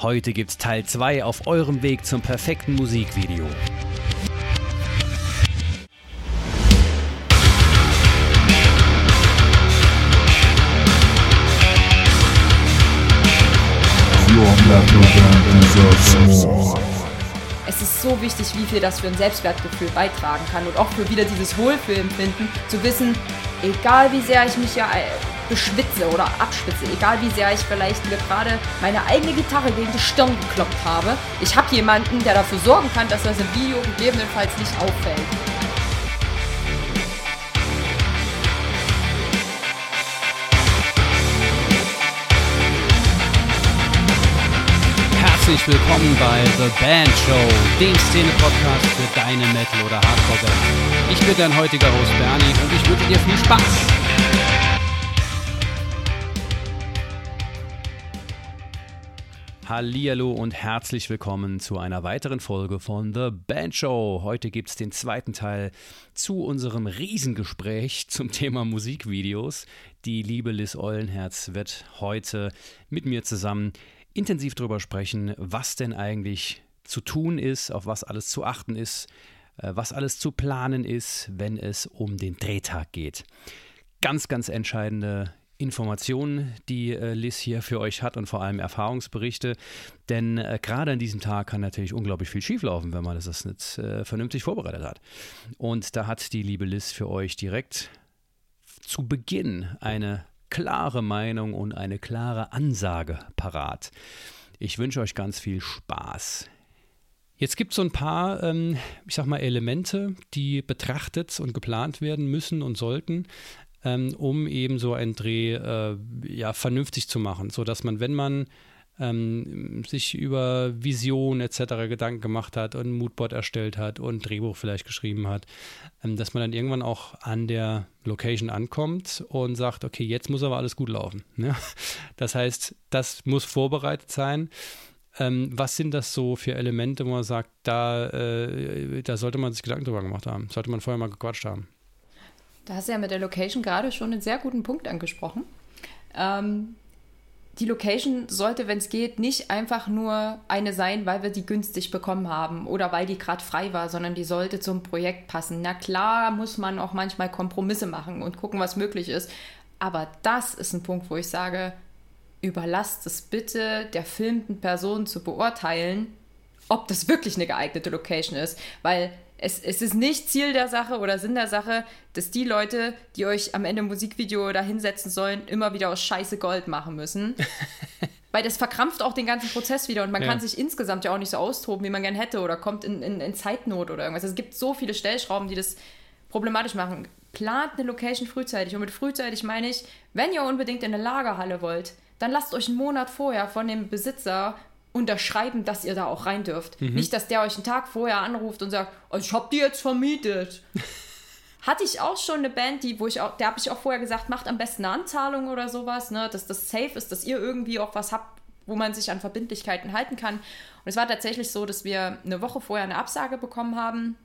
Heute gibt's Teil 2 auf eurem Weg zum perfekten Musikvideo. Es ist so wichtig, wie viel das für ein Selbstwertgefühl beitragen kann und auch für wieder dieses Wohlfühlempfinden, zu wissen, egal wie sehr ich mich ja beschwitze oder abschwitze, egal wie sehr ich vielleicht mir gerade meine eigene Gitarre gegen die Stirn gekloppt habe, ich habe jemanden, der dafür sorgen kann, dass das im Video gegebenenfalls nicht auffällt. Herzlich willkommen bei The Band Show, dem Szene-Podcast für deine Metal- oder Hardcore-Band. Ich bin dein heutiger Host Bernie und ich wünsche dir viel Spaß. Hallihallo und herzlich willkommen zu einer weiteren Folge von The Band Show. Heute gibt es den zweiten Teil zu unserem Riesengespräch zum Thema Musikvideos. Die liebe Liz Eulenherz wird heute mit mir zusammen intensiv darüber sprechen, was denn eigentlich zu tun ist, auf was alles zu achten ist, äh, was alles zu planen ist, wenn es um den Drehtag geht. Ganz, ganz entscheidende Informationen, die äh, Liz hier für euch hat und vor allem Erfahrungsberichte. Denn äh, gerade an diesem Tag kann natürlich unglaublich viel schieflaufen, wenn man das nicht äh, vernünftig vorbereitet hat. Und da hat die liebe Liz für euch direkt zu Beginn eine klare Meinung und eine klare Ansage parat. Ich wünsche euch ganz viel Spaß. Jetzt gibt es so ein paar, ähm, ich sag mal, Elemente, die betrachtet und geplant werden müssen und sollten, ähm, um eben so einen Dreh äh, ja, vernünftig zu machen, sodass man, wenn man ähm, sich über Vision etc. Gedanken gemacht hat und ein Moodboard erstellt hat und ein Drehbuch vielleicht geschrieben hat, ähm, dass man dann irgendwann auch an der Location ankommt und sagt, okay, jetzt muss aber alles gut laufen. Ne? Das heißt, das muss vorbereitet sein. Ähm, was sind das so für Elemente, wo man sagt, da, äh, da sollte man sich Gedanken drüber gemacht haben, sollte man vorher mal gequatscht haben? Da hast du ja mit der Location gerade schon einen sehr guten Punkt angesprochen. Ähm, die Location sollte, wenn es geht, nicht einfach nur eine sein, weil wir die günstig bekommen haben oder weil die gerade frei war, sondern die sollte zum Projekt passen. Na klar muss man auch manchmal Kompromisse machen und gucken, was möglich ist. Aber das ist ein Punkt, wo ich sage, überlasst es bitte der filmten Person zu beurteilen, ob das wirklich eine geeignete Location ist. Weil es, es ist nicht Ziel der Sache oder Sinn der Sache, dass die Leute, die euch am Ende ein Musikvideo da hinsetzen sollen, immer wieder aus Scheiße Gold machen müssen. Weil das verkrampft auch den ganzen Prozess wieder und man ja. kann sich insgesamt ja auch nicht so austoben, wie man gern hätte oder kommt in, in, in Zeitnot oder irgendwas. Es gibt so viele Stellschrauben, die das problematisch machen. Plant eine Location frühzeitig und mit frühzeitig meine ich, wenn ihr unbedingt in eine Lagerhalle wollt, dann lasst euch einen Monat vorher von dem Besitzer unterschreiben, dass ihr da auch rein dürft. Mhm. Nicht, dass der euch einen Tag vorher anruft und sagt, oh, ich hab die jetzt vermietet. Hatte ich auch schon eine Band, die, wo ich auch, der habe ich auch vorher gesagt, macht am besten eine Anzahlung oder sowas, ne, dass das safe ist, dass ihr irgendwie auch was habt, wo man sich an Verbindlichkeiten halten kann. Und es war tatsächlich so, dass wir eine Woche vorher eine Absage bekommen haben.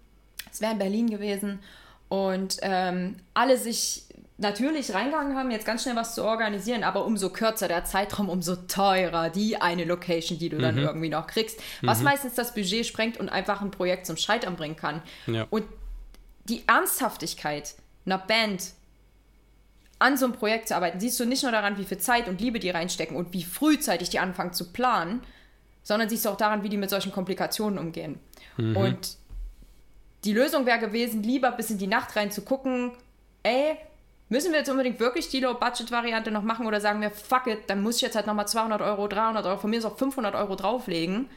Es wäre in Berlin gewesen und ähm, alle sich natürlich reingegangen haben, jetzt ganz schnell was zu organisieren, aber umso kürzer der Zeitraum, umso teurer die eine Location, die du dann mhm. irgendwie noch kriegst, was mhm. meistens das Budget sprengt und einfach ein Projekt zum Scheitern bringen kann. Ja. Und die Ernsthaftigkeit einer Band an so einem Projekt zu arbeiten, siehst du nicht nur daran, wie viel Zeit und Liebe die reinstecken und wie frühzeitig die anfangen zu planen, sondern siehst du auch daran, wie die mit solchen Komplikationen umgehen. Mhm. Und die Lösung wäre gewesen, lieber bis in die Nacht rein zu gucken, ey, Müssen wir jetzt unbedingt wirklich die Low-Budget-Variante noch machen oder sagen wir, fuck it, dann muss ich jetzt halt nochmal 200 Euro, 300 Euro, von mir ist auch 500 Euro drauflegen,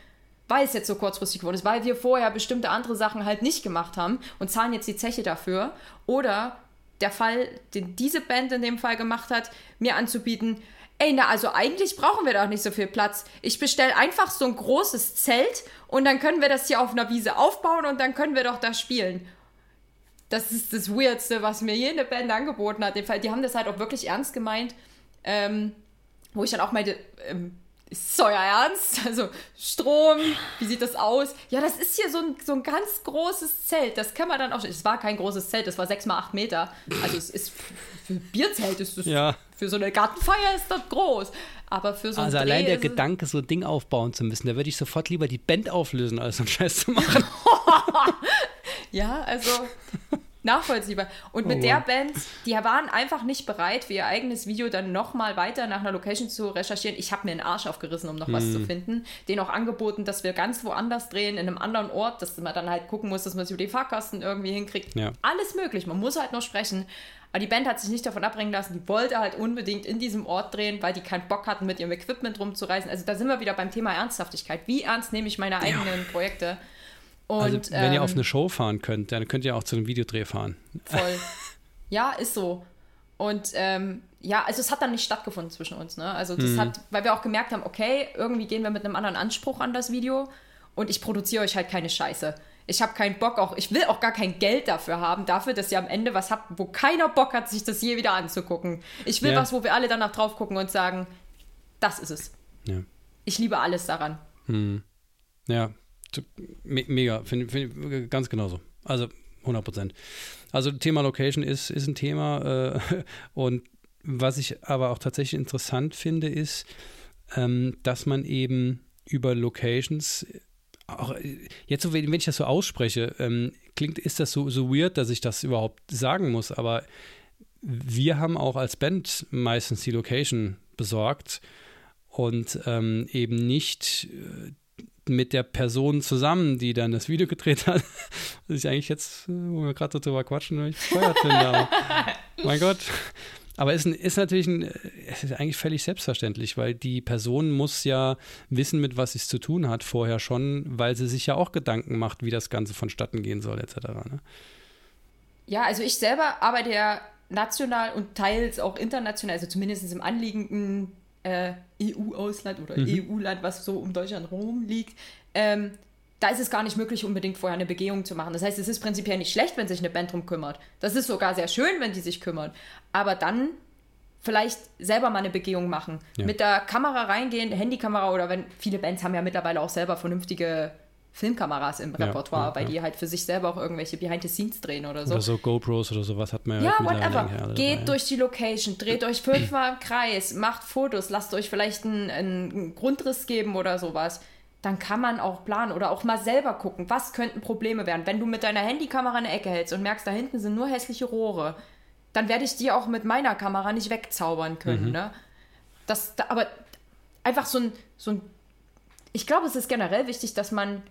weil es jetzt so kurzfristig geworden ist, weil wir vorher bestimmte andere Sachen halt nicht gemacht haben und zahlen jetzt die Zeche dafür. Oder der Fall, den diese Band in dem Fall gemacht hat, mir anzubieten, ey, na, also eigentlich brauchen wir doch nicht so viel Platz. Ich bestelle einfach so ein großes Zelt und dann können wir das hier auf einer Wiese aufbauen und dann können wir doch da spielen das ist das Weirdste, was mir jede Band angeboten hat. Die haben das halt auch wirklich ernst gemeint. Ähm, wo ich dann auch meinte, ähm, ist euer Ernst? Also Strom, wie sieht das aus? Ja, das ist hier so ein, so ein ganz großes Zelt. Das kann man dann auch. Es war kein großes Zelt, das war sechs mal acht Meter. Also es ist für Bierzelt ist das. Ja. Für so eine Gartenfeier ist das groß. Aber für so ein Also allein der Gedanke, so ein Ding aufbauen zu müssen, da würde ich sofort lieber die Band auflösen, als so einen Scheiß zu machen. Ja, also nachvollziehbar. Und mit Oh der. Band, die waren einfach nicht bereit, für ihr eigenes Video dann nochmal weiter nach einer Location zu recherchieren. Ich habe mir den Arsch aufgerissen, um noch was Hm. zu finden. Denen auch angeboten, dass wir ganz woanders drehen, in einem anderen Ort, dass man dann halt gucken muss, dass man es über die Fahrkasten irgendwie hinkriegt. Ja. Alles möglich, man muss halt nur sprechen. Aber die Band hat sich nicht davon abbringen lassen, die wollte halt unbedingt in diesem Ort drehen, weil die keinen Bock hatten, mit ihrem Equipment rumzureisen. Also da sind wir wieder beim Thema Ernsthaftigkeit. Wie ernst nehme ich meine eigenen Projekte? Und, Also, wenn ihr ähm, auf eine Show fahren könnt, dann könnt ihr auch zu einem Videodreh fahren. Voll. ja, ist so. Und ähm, ja, also es hat dann nicht stattgefunden zwischen uns. Ne? Also das hat, weil wir auch gemerkt haben, okay, irgendwie gehen wir mit einem anderen Anspruch an das Video und ich produziere euch halt keine Scheiße. Ich habe keinen Bock auch, ich will auch gar kein Geld dafür haben, dafür, dass ihr am Ende was habt, wo keiner Bock hat, sich das je wieder anzugucken. Ich will Ja. was, wo wir alle danach drauf gucken und sagen, das ist es. Ja. Ich liebe alles daran. Ja, t- me mega, finde find, ganz genauso. Also 100 Prozent. Also Thema Location ist, ist ein Thema äh, und was ich aber auch tatsächlich interessant finde, ist, ähm, dass man eben über Locations auch, äh, jetzt wenn ich das so ausspreche, ähm, klingt, ist das so, so weird, dass ich das überhaupt sagen muss, aber wir haben auch als Band meistens die Location besorgt und ähm, eben nicht äh, mit der Person zusammen, die dann das Video gedreht hat. Was ich eigentlich jetzt, äh, wo wir gerade so drüber quatschen, weil ich bescheuert finde. Aber, mein Gott. Aber ist, ist natürlich ein, es ist eigentlich völlig selbstverständlich, weil die Person muss ja wissen, mit was sie es zu tun hat, vorher schon, weil sie sich ja auch Gedanken macht, wie das Ganze vonstatten gehen soll, etc. Ne? Ja, also ich selber arbeite ja national und teils auch international, also zumindest im anliegenden äh, EU-Ausland oder EU-Land, was so um Deutschland rum liegt. Ähm, da ist es gar nicht möglich, unbedingt vorher eine Begehung zu machen. Das heißt, es ist prinzipiell nicht schlecht, wenn sich eine Band drum kümmert. Das ist sogar sehr schön, wenn die sich kümmert. Aber dann vielleicht selber mal eine Begehung machen. Ja. Mit der Kamera reingehen, Handykamera oder wenn viele Bands haben ja mittlerweile auch selber vernünftige Filmkameras im Repertoire, ja, weil ja. die halt für sich selber auch irgendwelche Behind the Scenes drehen oder so. Oder so GoPros oder sowas hat man ja, Ja, whatever. Geht dabei, durch die Location, dreht euch fünfmal im Kreis, macht Fotos, lasst euch vielleicht einen, einen Grundriss geben oder sowas. Dann kann man auch planen oder auch mal selber gucken, was könnten Probleme werden. Wenn du mit deiner Handykamera eine Ecke hältst und merkst, da hinten sind nur hässliche Rohre, dann werde ich die auch mit meiner Kamera nicht wegzaubern können. Ne? Das, da, aber einfach so ein, so ein. Ich glaube, es ist generell wichtig, dass man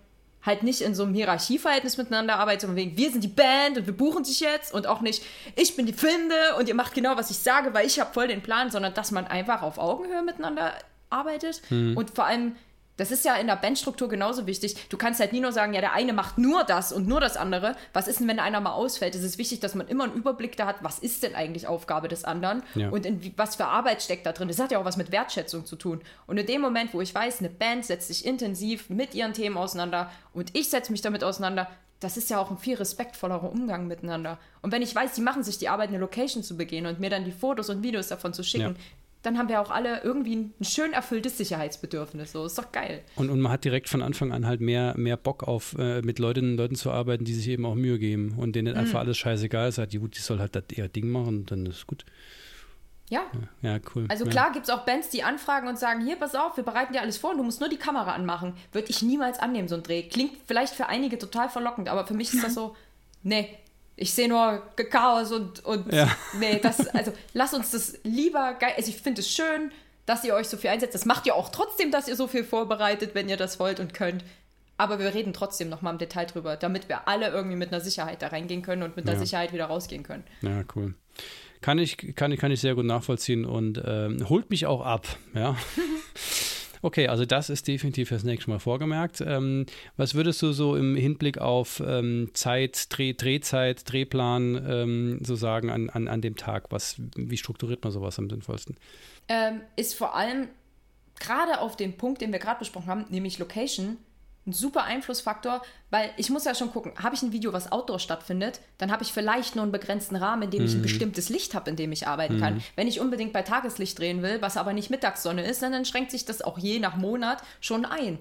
halt nicht in so einem Hierarchieverhältnis miteinander arbeitet, sondern wegen, wir sind die Band und wir buchen dich jetzt und auch nicht, ich bin die Filmende und ihr macht genau, was ich sage, weil ich habe voll den Plan, sondern dass man einfach auf Augenhöhe miteinander arbeitet und vor allem, das ist ja in der Bandstruktur genauso wichtig. Du kannst halt nie nur sagen, ja, der eine macht nur das und nur das andere. Was ist denn, wenn einer mal ausfällt? Es ist wichtig, dass man immer einen Überblick da hat, was ist denn eigentlich Aufgabe des anderen Ja. und in was für Arbeit steckt da drin. Das hat ja auch was mit Wertschätzung zu tun. Und in dem Moment, wo ich weiß, eine Band setzt sich intensiv mit ihren Themen auseinander und ich setze mich damit auseinander, das ist ja auch ein viel respektvollerer Umgang miteinander. Und wenn ich weiß, die machen sich die Arbeit, eine Location zu begehen und mir dann die Fotos und Videos davon zu schicken, Ja. Dann haben wir auch alle irgendwie ein schön erfülltes Sicherheitsbedürfnis. So, ist doch geil. Und, und man hat direkt von Anfang an halt mehr, mehr Bock auf, äh, mit Leuten, Leuten zu arbeiten, die sich eben auch Mühe geben und denen Mhm. einfach alles scheißegal ist. Halt, die, gut, die soll halt das ihr Ding machen dann ist gut. Ja. Ja, cool. Also ja. klar gibt es auch Bands, die anfragen und sagen, hier, pass auf, wir bereiten dir alles vor und du musst nur die Kamera anmachen. Würde ich niemals annehmen, so ein Dreh. Klingt vielleicht für einige total verlockend, aber für mich ist das so, nee, ich sehe nur Chaos und, und Ja. nee, das, also lass uns das lieber geil, also ich finde es schön, dass ihr euch so viel einsetzt. Das macht ihr auch trotzdem, dass ihr so viel vorbereitet, wenn ihr das wollt und könnt. Aber wir reden trotzdem nochmal im Detail drüber, damit wir alle irgendwie mit einer Sicherheit da reingehen können und mit einer Ja. Sicherheit wieder rausgehen können. Ja, cool. Kann ich, kann, ich- kann ich sehr gut nachvollziehen und ähm, holt mich auch ab, ja. Okay, also das ist definitiv fürs nächste Mal vorgemerkt. Ähm, was würdest du so im Hinblick auf ähm, Zeit, Dreh, Drehzeit, Drehplan ähm, so sagen an, an, an dem Tag? Was, wie strukturiert man sowas am sinnvollsten? ähm, ist vor allem gerade auf dem Punkt, den wir gerade besprochen haben, nämlich Location, ein super Einflussfaktor, weil ich muss ja schon gucken, habe ich ein Video, was outdoor stattfindet, dann habe ich vielleicht nur einen begrenzten Rahmen, in dem ich ein bestimmtes Licht habe, in dem ich arbeiten kann. Wenn ich unbedingt bei Tageslicht drehen will, was aber nicht Mittagssonne ist, dann, dann schränkt sich das auch je nach Monat schon ein.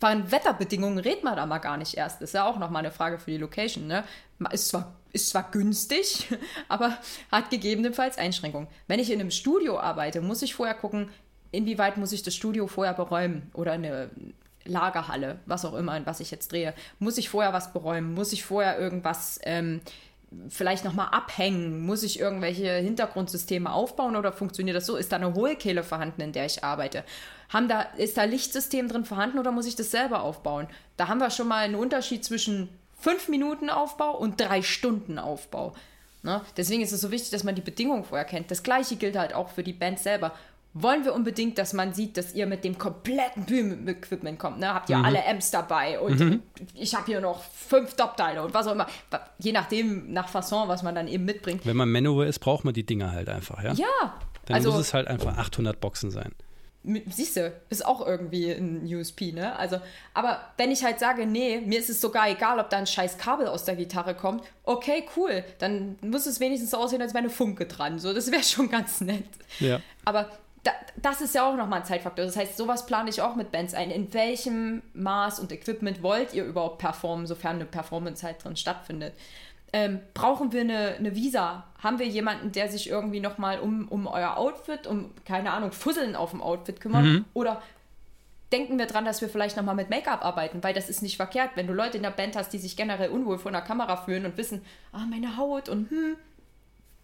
Von Wetterbedingungen redet man da mal gar nicht erst. Das ist ja auch nochmal eine Frage für die Location. Ne? Ist, zwar, ist zwar günstig, aber hat gegebenenfalls Einschränkungen. Wenn ich in einem Studio arbeite, muss ich vorher gucken, inwieweit muss ich das Studio vorher beräumen oder eine Lagerhalle, was auch immer, in was ich jetzt drehe. Muss ich vorher was beräumen? Muss ich vorher irgendwas ähm, vielleicht nochmal abhängen? Muss ich irgendwelche Hintergrundsysteme aufbauen oder funktioniert das so? Ist da eine Hohlkehle vorhanden, in der ich arbeite? Haben da, ist da Lichtsystem drin vorhanden oder muss ich das selber aufbauen? Da haben wir schon mal einen Unterschied zwischen fünf Minuten Aufbau und drei Stunden Aufbau. Ne? Deswegen ist es so wichtig, dass man die Bedingungen vorher kennt. Das gleiche gilt halt auch für die Band selber wollen wir unbedingt, dass man sieht, dass ihr mit dem kompletten Bühnenequipment kommt. Ne? Habt ihr mhm. alle Amps dabei und mhm. ich habe hier noch fünf Top-Teile und was auch immer. Je nachdem, nach Fasson, was man dann eben mitbringt. Wenn man Manowar ist, braucht man die Dinger halt einfach, ja? Ja. Dann also, muss es halt einfach 800 Boxen sein. Siehst du, ist auch irgendwie ein USP, ne? Also, aber wenn ich halt sage, nee, mir ist es sogar egal, ob da ein scheiß Kabel aus der Gitarre kommt, okay, cool, dann muss es wenigstens so aussehen, als wäre eine Funke dran. So, das wäre schon ganz nett. Ja. Aber da, das ist ja auch nochmal ein Zeitfaktor. Das heißt, sowas plane ich auch mit Bands ein. In welchem Maß und Equipment wollt ihr überhaupt performen, sofern eine Performance halt drin stattfindet? Ähm, brauchen wir eine, eine, Visa? Haben wir jemanden, der sich irgendwie nochmal um, um euer Outfit, um, keine Ahnung, Fusseln auf dem Outfit kümmert? Mhm. Oder denken wir dran, dass wir vielleicht nochmal mit Make-up arbeiten, weil das ist nicht verkehrt, wenn du Leute in der Band hast, die sich generell unwohl vor einer Kamera fühlen und wissen, ah, meine Haut und hm,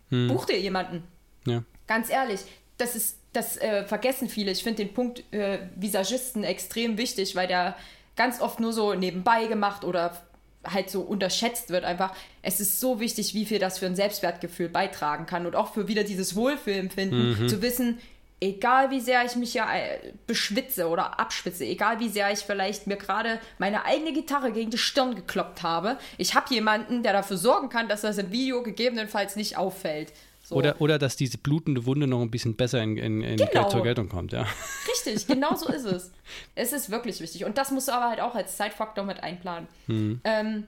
hm. buch dir jemanden. Ja. Ganz ehrlich, das ist das äh, vergessen viele. Ich finde den Punkt äh, Visagisten extrem wichtig, weil der ganz oft nur so nebenbei gemacht oder halt so unterschätzt wird einfach. Es ist so wichtig, wie viel das für ein Selbstwertgefühl beitragen kann und auch für wieder dieses Wohlfühlempfinden, mhm. zu wissen, egal wie sehr ich mich ja äh, beschwitze oder abschwitze, egal wie sehr ich vielleicht mir gerade meine eigene Gitarre gegen die Stirn gekloppt habe, ich habe jemanden, der dafür sorgen kann, dass das im Video gegebenenfalls nicht auffällt. So. Oder, oder dass diese blutende Wunde noch ein bisschen besser in, in, in genau. zur Geltung kommt, ja. Richtig, genau so ist es. Es ist wirklich wichtig. Und das musst du aber halt auch als Zeitfaktor mit einplanen. Hm. Ähm,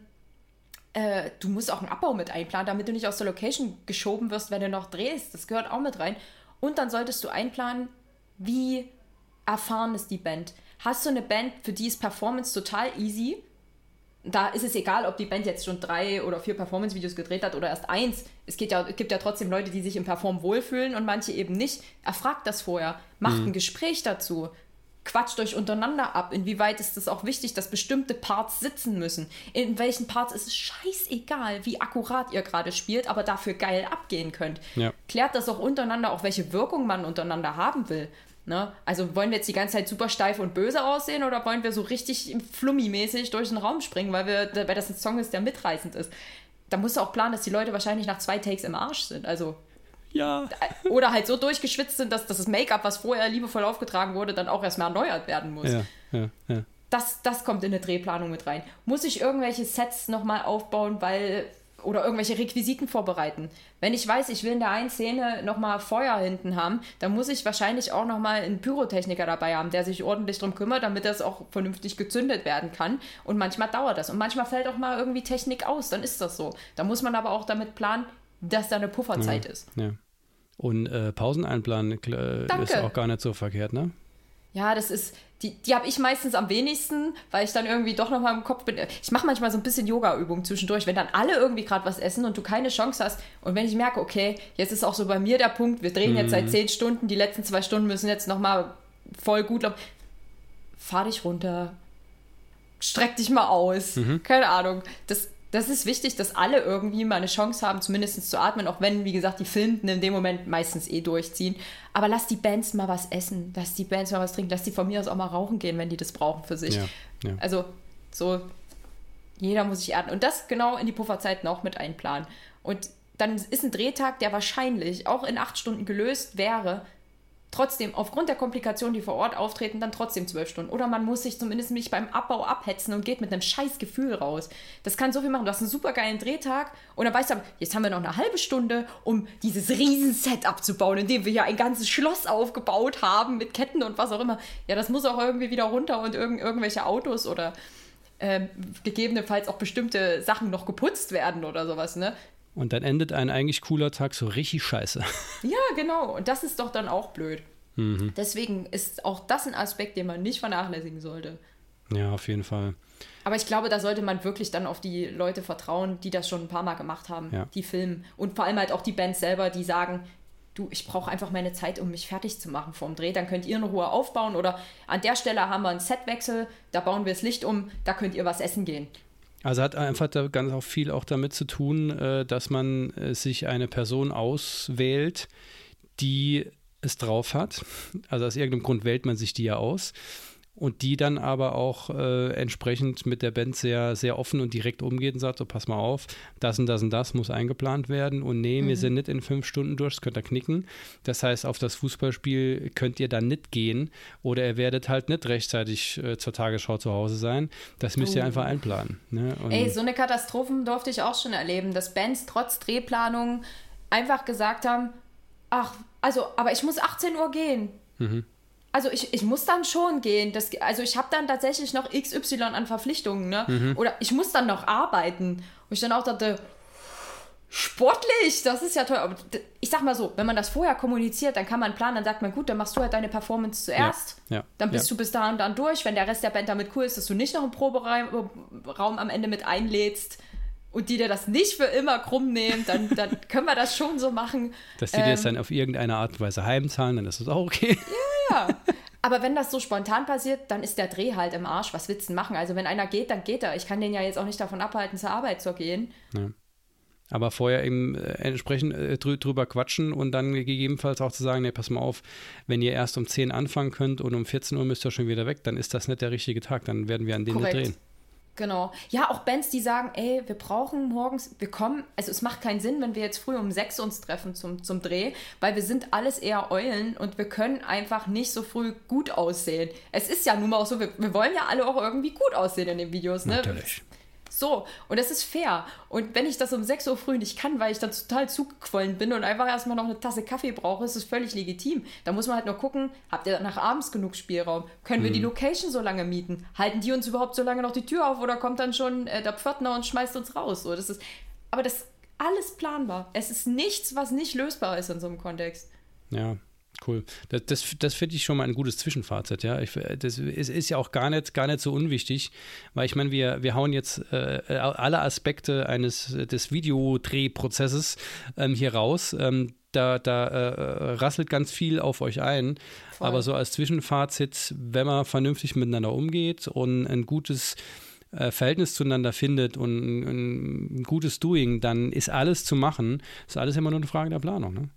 äh, du musst auch einen Abbau mit einplanen, damit du nicht aus der Location geschoben wirst, wenn du noch drehst. Das gehört auch mit rein. Und dann solltest du einplanen, wie erfahren ist die Band. Hast du eine Band, für die ist Performance total easy? Da ist es egal, ob die Band jetzt schon drei oder vier Performance-Videos gedreht hat oder erst eins. Es, geht ja, es gibt ja trotzdem Leute, die sich im Perform wohlfühlen und manche eben nicht. Erfragt das vorher, macht mhm. ein Gespräch dazu, quatscht euch untereinander ab. Inwieweit ist es auch wichtig, dass bestimmte Parts sitzen müssen? In welchen Parts ist es scheißegal, wie akkurat ihr gerade spielt, aber dafür geil abgehen könnt. Ja. Klärt das auch untereinander, auch welche Wirkung man untereinander haben will. Ne? Also wollen wir jetzt die ganze Zeit super steif und böse aussehen oder wollen wir so richtig flummi-mäßig durch den Raum springen, weil, wir, weil das ein Song ist, der mitreißend ist? Da musst du auch planen, dass die Leute wahrscheinlich nach zwei Takes im Arsch sind. Also. Ja. Äh, oder halt so durchgeschwitzt sind, dass, dass das Make-up, was vorher liebevoll aufgetragen wurde, dann auch erstmal erneuert werden muss. Ja, ja, ja. Das, das kommt in eine Drehplanung mit rein. Muss ich irgendwelche Sets nochmal aufbauen, weil oder irgendwelche Requisiten vorbereiten. Wenn ich weiß, ich will in der einen Szene nochmal Feuer hinten haben, dann muss ich wahrscheinlich auch nochmal einen Pyrotechniker dabei haben, der sich ordentlich darum kümmert, damit das auch vernünftig gezündet werden kann. Und manchmal dauert das. Und manchmal fällt auch mal irgendwie Technik aus, dann ist das so. Da muss man aber auch damit planen, dass da eine Pufferzeit ja, ist. Ja. Und äh, Pausen einplanen äh, ist auch gar nicht so verkehrt, ne? Ja, das ist, die, die habe ich meistens am wenigsten, weil ich dann irgendwie doch nochmal im Kopf bin. Ich mache manchmal so ein bisschen Yoga-Übungen zwischendurch, wenn dann alle irgendwie gerade was essen und du keine Chance hast. Und wenn ich merke, okay, jetzt ist auch so bei mir der Punkt, wir drehen jetzt seit mhm. zehn Stunden, die letzten zwei Stunden müssen jetzt nochmal voll gut laufen. Fahr dich runter, streck dich mal aus. Mhm. Keine Ahnung. Das, das ist wichtig, dass alle irgendwie mal eine Chance haben, zumindest zu atmen, auch wenn, wie gesagt, die Filmten in dem Moment meistens eh durchziehen. Aber lass die Bands mal was essen, lass die Bands mal was trinken, lass die von mir aus auch mal rauchen gehen, wenn die das brauchen für sich. Ja, ja. Also so, jeder muss sich erden. Und das genau in die Pufferzeiten auch mit einplanen. Und dann ist ein Drehtag, der wahrscheinlich auch in acht Stunden gelöst wäre, trotzdem aufgrund der Komplikationen, die vor Ort auftreten, dann trotzdem zwölf Stunden. Oder man muss sich zumindest nicht beim Abbau abhetzen und geht mit einem scheiß Gefühl raus. Das kann so viel machen. Du hast einen super geilen Drehtag und dann weißt du, jetzt haben wir noch eine halbe Stunde, um dieses riesen Set abzubauen, indem wir hier ein ganzes Schloss aufgebaut haben mit Ketten und was auch immer. Ja, das muss auch irgendwie wieder runter und irg irgendwelche Autos oder ähm, gegebenenfalls auch bestimmte Sachen noch geputzt werden oder sowas, ne? Und dann endet ein eigentlich cooler Tag so richtig scheiße. Ja, genau. Und das ist doch dann auch blöd. Mhm. Deswegen ist auch das ein Aspekt, den man nicht vernachlässigen sollte. Ja, auf jeden Fall. Aber ich glaube, da sollte man wirklich dann auf die Leute vertrauen, die das schon ein paar Mal gemacht haben, ja. die filmen. Und vor allem halt auch die Bands selber, die sagen, du, ich brauche einfach meine Zeit, um mich fertig zu machen vorm Dreh. Dann könnt ihr in Ruhe aufbauen oder an der Stelle haben wir einen Setwechsel, da bauen wir das Licht um, da könnt ihr was essen gehen. Also hat einfach da ganz auch viel auch damit zu tun, äh, dass man äh, sich eine Person auswählt, die es drauf hat. Also aus irgendeinem Grund wählt man sich die ja aus und die dann aber auch äh, entsprechend mit der Band sehr, sehr offen und direkt umgeht und sagt, so pass mal auf, das und das und das muss eingeplant werden und nee, mhm. wir sind nicht in fünf Stunden durch, das könnt ihr knicken. Das heißt, auf das Fußballspiel könnt ihr dann nicht gehen oder ihr werdet halt nicht rechtzeitig äh, zur Tagesschau zu Hause sein. Das müsst ihr oh. einfach einplanen. Ne? Ey, so eine Katastrophen durfte ich auch schon erleben, dass Bands trotz Drehplanung einfach gesagt haben, ach, also, aber ich muss 18 Uhr gehen. Mhm also ich, ich muss dann schon gehen. Das, also ich habe dann tatsächlich noch XY an Verpflichtungen, ne? Mhm. Oder ich muss dann noch arbeiten. Und ich dann auch dachte, sportlich, das ist ja toll. Aber ich sag mal so, wenn man das vorher kommuniziert, dann kann man planen, dann sagt man, gut, dann machst du halt deine Performance zuerst. Ja, ja, dann bist ja. du bis dahin dann durch. Wenn der Rest der Band damit cool ist, dass du nicht noch einen Proberaum Raum am Ende mit einlädst und die dir das nicht für immer krumm nehmen, dann, dann können wir das schon so machen. Dass die ähm, dir das dann auf irgendeine Art und Weise heimzahlen, dann ist das auch okay. Ja, ja. Aber wenn das so spontan passiert, dann ist der Dreh halt im Arsch. Was willst du machen? Also wenn einer geht, dann geht er. Ich kann den ja jetzt auch nicht davon abhalten, zur Arbeit zu gehen. Ja. Aber vorher eben äh, entsprechend äh, drü drüber quatschen und dann gegebenenfalls auch zu sagen, nee, pass mal auf, wenn ihr erst um 10 anfangen könnt und um 14 Uhr müsst ihr schon wieder weg, dann ist das nicht der richtige Tag. Dann werden wir an den drehen. Genau. Ja, auch Bands, die sagen, ey, wir brauchen morgens, wir kommen, also es macht keinen Sinn, wenn wir jetzt früh um sechs uns treffen zum, zum Dreh, weil wir sind alles eher Eulen und wir können einfach nicht so früh gut aussehen. Es ist ja nun mal auch so, wir, wir wollen ja alle auch irgendwie gut aussehen in den Videos, ne? Natürlich. So, und das ist fair. Und wenn ich das um 6 Uhr früh nicht kann, weil ich dann total zugequollen bin und einfach erstmal noch eine Tasse Kaffee brauche, ist es völlig legitim. Da muss man halt nur gucken, habt ihr nach abends genug Spielraum? Können wir die mhm. Location so lange mieten? Halten die uns überhaupt so lange noch die Tür auf oder kommt dann schon äh, der Pförtner und schmeißt uns raus? So, das ist, aber das ist alles planbar. Es ist nichts, was nicht lösbar ist in so einem Kontext. Ja, Cool. Das, das, das finde ich schon mal ein gutes Zwischenfazit, ja. Ich, das ist, ist, ja auch gar nicht, gar nicht so unwichtig, weil ich meine, wir, wir hauen jetzt äh, alle Aspekte eines des Videodrehprozesses ähm, hier raus. Ähm, da, da äh, rasselt ganz viel auf euch ein. Voll. Aber so als Zwischenfazit, wenn man vernünftig miteinander umgeht und ein gutes äh, Verhältnis zueinander findet und ein, ein gutes Doing, dann ist alles zu machen. Ist alles immer nur eine Frage der Planung, ne?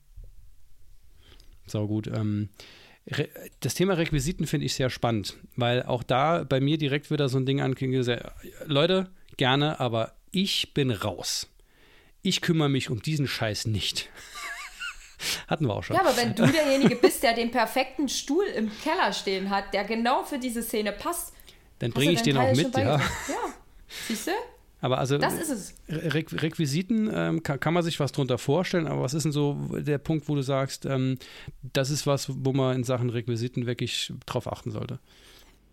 Sau gut. Ähm, das Thema Requisiten finde ich sehr spannend, weil auch da bei mir direkt wieder so ein Ding anklingt, Leute, gerne, aber ich bin raus. Ich kümmere mich um diesen Scheiß nicht. Hatten wir auch schon. Ja, aber wenn du derjenige bist, der den perfekten Stuhl im Keller stehen hat, der genau für diese Szene passt, dann bringe ich den auch mit, ja. Ja, siehst du? Aber also das ist es. Re Requisiten ähm, kann, kann, man sich was drunter vorstellen, aber was ist denn so der Punkt, wo du sagst, ähm, das ist was, wo man in Sachen Requisiten wirklich drauf achten sollte?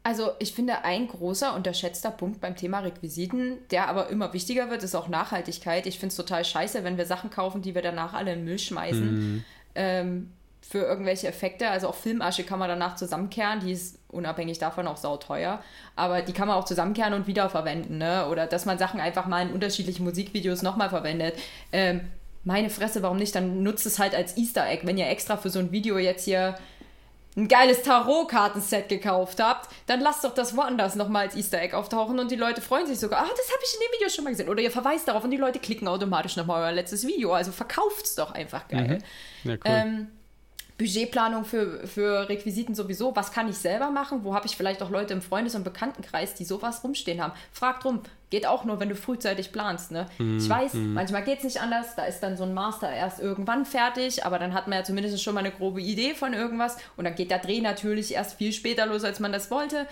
Also ich finde, ein großer unterschätzter Punkt beim Thema Requisiten, der aber immer wichtiger wird, ist auch Nachhaltigkeit. Ich finde es total scheiße, wenn wir Sachen kaufen, die wir danach alle in den Müll schmeißen. Mhm. Ähm, für irgendwelche Effekte. Also auch Filmasche kann man danach zusammenkehren, die ist unabhängig davon auch sauteuer. Aber die kann man auch zusammenkehren und wiederverwenden. Ne? Oder dass man Sachen einfach mal in unterschiedlichen Musikvideos nochmal verwendet. Ähm, meine Fresse, warum nicht? Dann nutzt es halt als Easter Egg. Wenn ihr extra für so ein Video jetzt hier ein geiles Tarot-Kartenset gekauft habt, dann lasst doch das woanders nochmal als Easter Egg auftauchen und die Leute freuen sich sogar, ah, das habe ich in dem Video schon mal gesehen. Oder ihr verweist darauf und die Leute klicken automatisch nochmal euer letztes Video. Also verkauft es doch einfach geil. Mhm. Ja, cool. Ähm, Budgetplanung für, für Requisiten sowieso. Was kann ich selber machen? Wo habe ich vielleicht auch Leute im Freundes- und Bekanntenkreis, die sowas rumstehen haben? Frag drum. Geht auch nur, wenn du frühzeitig planst. Ne? Mm, ich weiß, mm. manchmal geht es nicht anders. Da ist dann so ein Master erst irgendwann fertig, aber dann hat man ja zumindest schon mal eine grobe Idee von irgendwas. Und dann geht der Dreh natürlich erst viel später los, als man das wollte.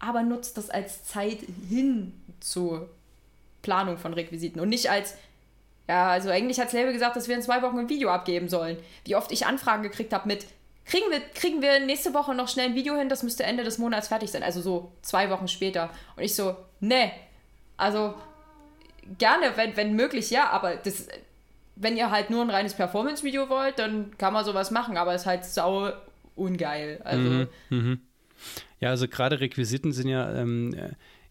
Aber nutzt das als Zeit hin zur Planung von Requisiten und nicht als ja, also eigentlich hat Label gesagt, dass wir in zwei Wochen ein Video abgeben sollen. Wie oft ich Anfragen gekriegt habe mit, kriegen wir, kriegen wir nächste Woche noch schnell ein Video hin, das müsste Ende des Monats fertig sein, also so zwei Wochen später. Und ich so, ne, also gerne, wenn, wenn möglich, ja, aber das, wenn ihr halt nur ein reines Performance-Video wollt, dann kann man sowas machen, aber es ist halt sau ungeil. Also. Mhm, mh. Ja, also gerade Requisiten sind ja, ähm,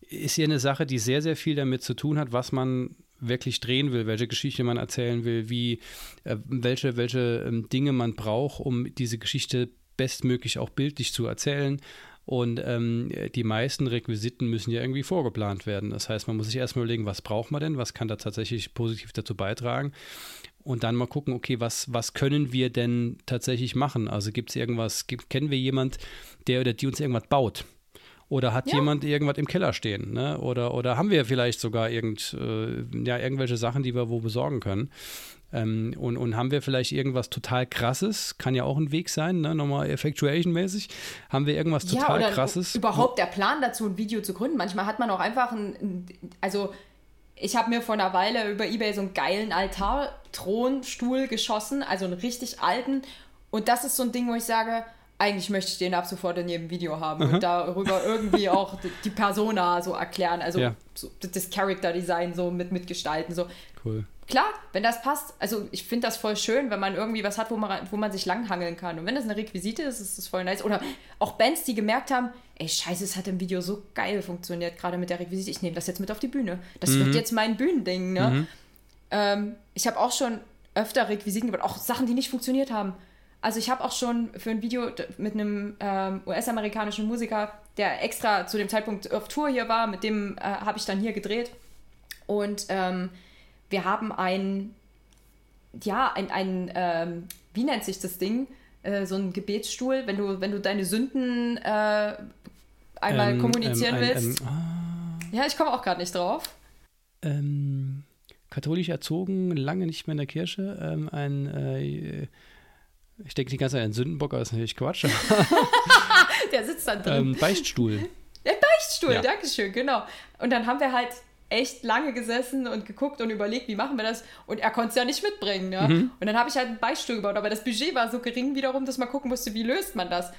ist ja eine Sache, die sehr, sehr viel damit zu tun hat, was man wirklich drehen will, welche Geschichte man erzählen will, wie, äh, welche, welche ähm, Dinge man braucht, um diese Geschichte bestmöglich auch bildlich zu erzählen. Und ähm, die meisten Requisiten müssen ja irgendwie vorgeplant werden. Das heißt, man muss sich erstmal überlegen, was braucht man denn, was kann da tatsächlich positiv dazu beitragen. Und dann mal gucken, okay, was, was können wir denn tatsächlich machen? Also gibt es irgendwas, gibt, kennen wir jemand, der oder die uns irgendwas baut? Oder hat ja. jemand irgendwas im Keller stehen? Ne? Oder, oder haben wir vielleicht sogar irgend, äh, ja, irgendwelche Sachen, die wir wo besorgen können? Ähm, und, und haben wir vielleicht irgendwas total krasses? Kann ja auch ein Weg sein, ne? nochmal Effectuation-mäßig. Haben wir irgendwas total ja, oder krasses? Überhaupt der Plan dazu, ein Video zu gründen. Manchmal hat man auch einfach ein, ein also ich habe mir vor einer Weile über Ebay so einen geilen Altar-Thronstuhl geschossen, also einen richtig alten. Und das ist so ein Ding, wo ich sage, eigentlich möchte ich den ab sofort in jedem Video haben Aha. und darüber irgendwie auch die Persona so erklären, also ja. so das Character Design so mit mitgestalten. So. Cool. Klar, wenn das passt, also ich finde das voll schön, wenn man irgendwie was hat, wo man, wo man sich langhangeln kann. Und wenn das eine Requisite ist, ist das voll nice. Oder auch Bands, die gemerkt haben, ey, scheiße, es hat im Video so geil funktioniert, gerade mit der Requisite. Ich nehme das jetzt mit auf die Bühne. Das mhm. wird jetzt mein Bühnending, ne? Mhm. Ähm, ich habe auch schon öfter Requisiten gemacht, auch Sachen, die nicht funktioniert haben. Also ich habe auch schon für ein Video mit einem ähm, US-amerikanischen Musiker, der extra zu dem Zeitpunkt auf Tour hier war, mit dem äh, habe ich dann hier gedreht. Und ähm, wir haben ein, ja, ein, ein ähm, wie nennt sich das Ding? Äh, so ein Gebetsstuhl, wenn du, wenn du deine Sünden äh, einmal ähm, kommunizieren ähm, willst. Ah. Ja, ich komme auch gerade nicht drauf. Ähm, katholisch erzogen, lange nicht mehr in der Kirche. Ein äh, ich denke die ganze Zeit an Sündenbock, aber das ist natürlich Quatsch. der sitzt dann drin. Ähm, Beichtstuhl. Der Beichtstuhl, ja. Dankeschön, genau. Und dann haben wir halt echt lange gesessen und geguckt und überlegt, wie machen wir das? Und er konnte es ja nicht mitbringen. Ne? Mhm. Und dann habe ich halt einen Beichtstuhl gebaut, aber das Budget war so gering wiederum, dass man gucken musste, wie löst man das.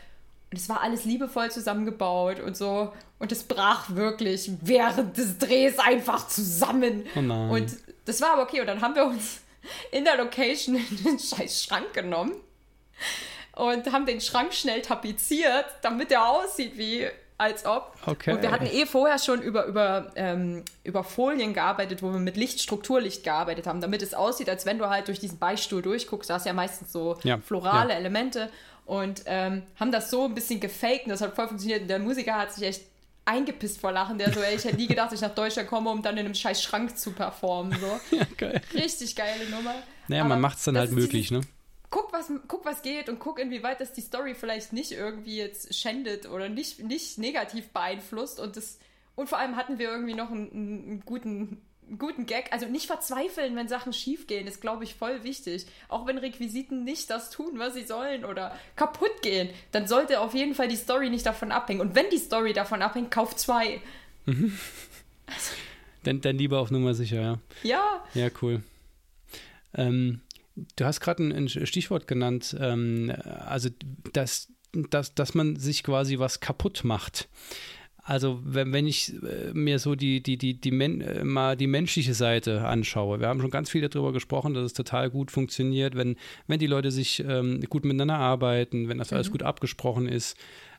Und es war alles liebevoll zusammengebaut und so. Und es brach wirklich während des Drehs einfach zusammen. Oh und das war aber okay. Und dann haben wir uns in der Location in den scheiß Schrank genommen und haben den Schrank schnell tapeziert, damit er aussieht wie als ob. Okay. Und wir hatten eh vorher schon über, über, ähm, über Folien gearbeitet, wo wir mit Licht, Strukturlicht gearbeitet haben, damit es aussieht, als wenn du halt durch diesen Beistuhl durchguckst. Da hast ja meistens so ja. florale ja. Elemente und ähm, haben das so ein bisschen gefaked und das hat voll funktioniert. Und der Musiker hat sich echt eingepisst vor Lachen, der so, ey, ich hätte nie gedacht, dass ich nach Deutschland komme, um dann in einem scheiß Schrank zu performen. So. Ja, geil. Richtig geile Nummer. Naja, Aber man macht es dann halt möglich, ne? Guck was, guck, was geht und guck, inwieweit das die Story vielleicht nicht irgendwie jetzt schändet oder nicht, nicht negativ beeinflusst. Und, das, und vor allem hatten wir irgendwie noch einen, einen guten, einen guten Gag. Also nicht verzweifeln, wenn Sachen schiefgehen, ist, glaube ich, voll wichtig. Auch wenn Requisiten nicht das tun, was sie sollen oder kaputt gehen, dann sollte auf jeden Fall die Story nicht davon abhängen. Und wenn die Story davon abhängt, kauf zwei. Mhm. Also. Dann, dann lieber auf Nummer sicher, ja. Ja. Ja, cool. Ähm, Du hast gerade ein, ein, Stichwort genannt, ähm, also dass, dass, dass man sich quasi was kaputt macht. Also wenn, wenn ich äh, mir so die, die, die, die Men äh, mal die menschliche Seite anschaue, wir haben schon ganz viel darüber gesprochen, dass es total gut funktioniert, wenn, wenn die Leute sich ähm, gut miteinander arbeiten, wenn das mhm. alles gut abgesprochen ist.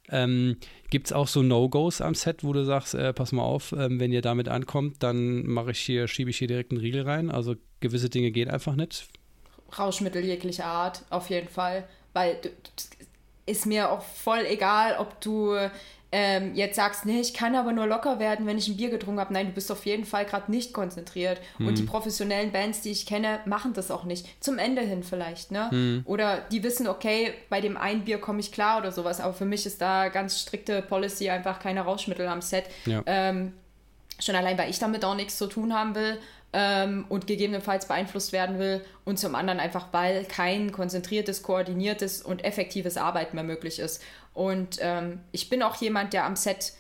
Ähm, Gibt es auch so No-Gos am Set, wo du sagst, äh, pass mal auf, ähm, wenn ihr damit ankommt, dann mache ich hier, schiebe ich hier direkt einen Riegel rein. Also gewisse Dinge gehen einfach nicht. Rauschmittel jeglicher Art, auf jeden Fall. Weil ist mir auch voll egal, ob du ähm, jetzt sagst, nee, ich kann aber nur locker werden, wenn ich ein Bier getrunken habe. Nein, du bist auf jeden Fall gerade nicht konzentriert. Mhm. Und die professionellen Bands, die ich kenne, machen das auch nicht. Zum Ende hin vielleicht, ne? Mhm. Oder die wissen, okay, bei dem einen Bier komme ich klar oder sowas. Aber für mich ist da ganz strikte Policy, einfach keine Rauschmittel am Set. Ja. Ähm, schon allein, weil ich damit auch nichts zu tun haben will ähm, und gegebenenfalls beeinflusst werden will und zum anderen einfach, weil kein konzentriertes, koordiniertes und effektives Arbeiten mehr möglich ist. Und ähm, ich bin auch jemand, der am Set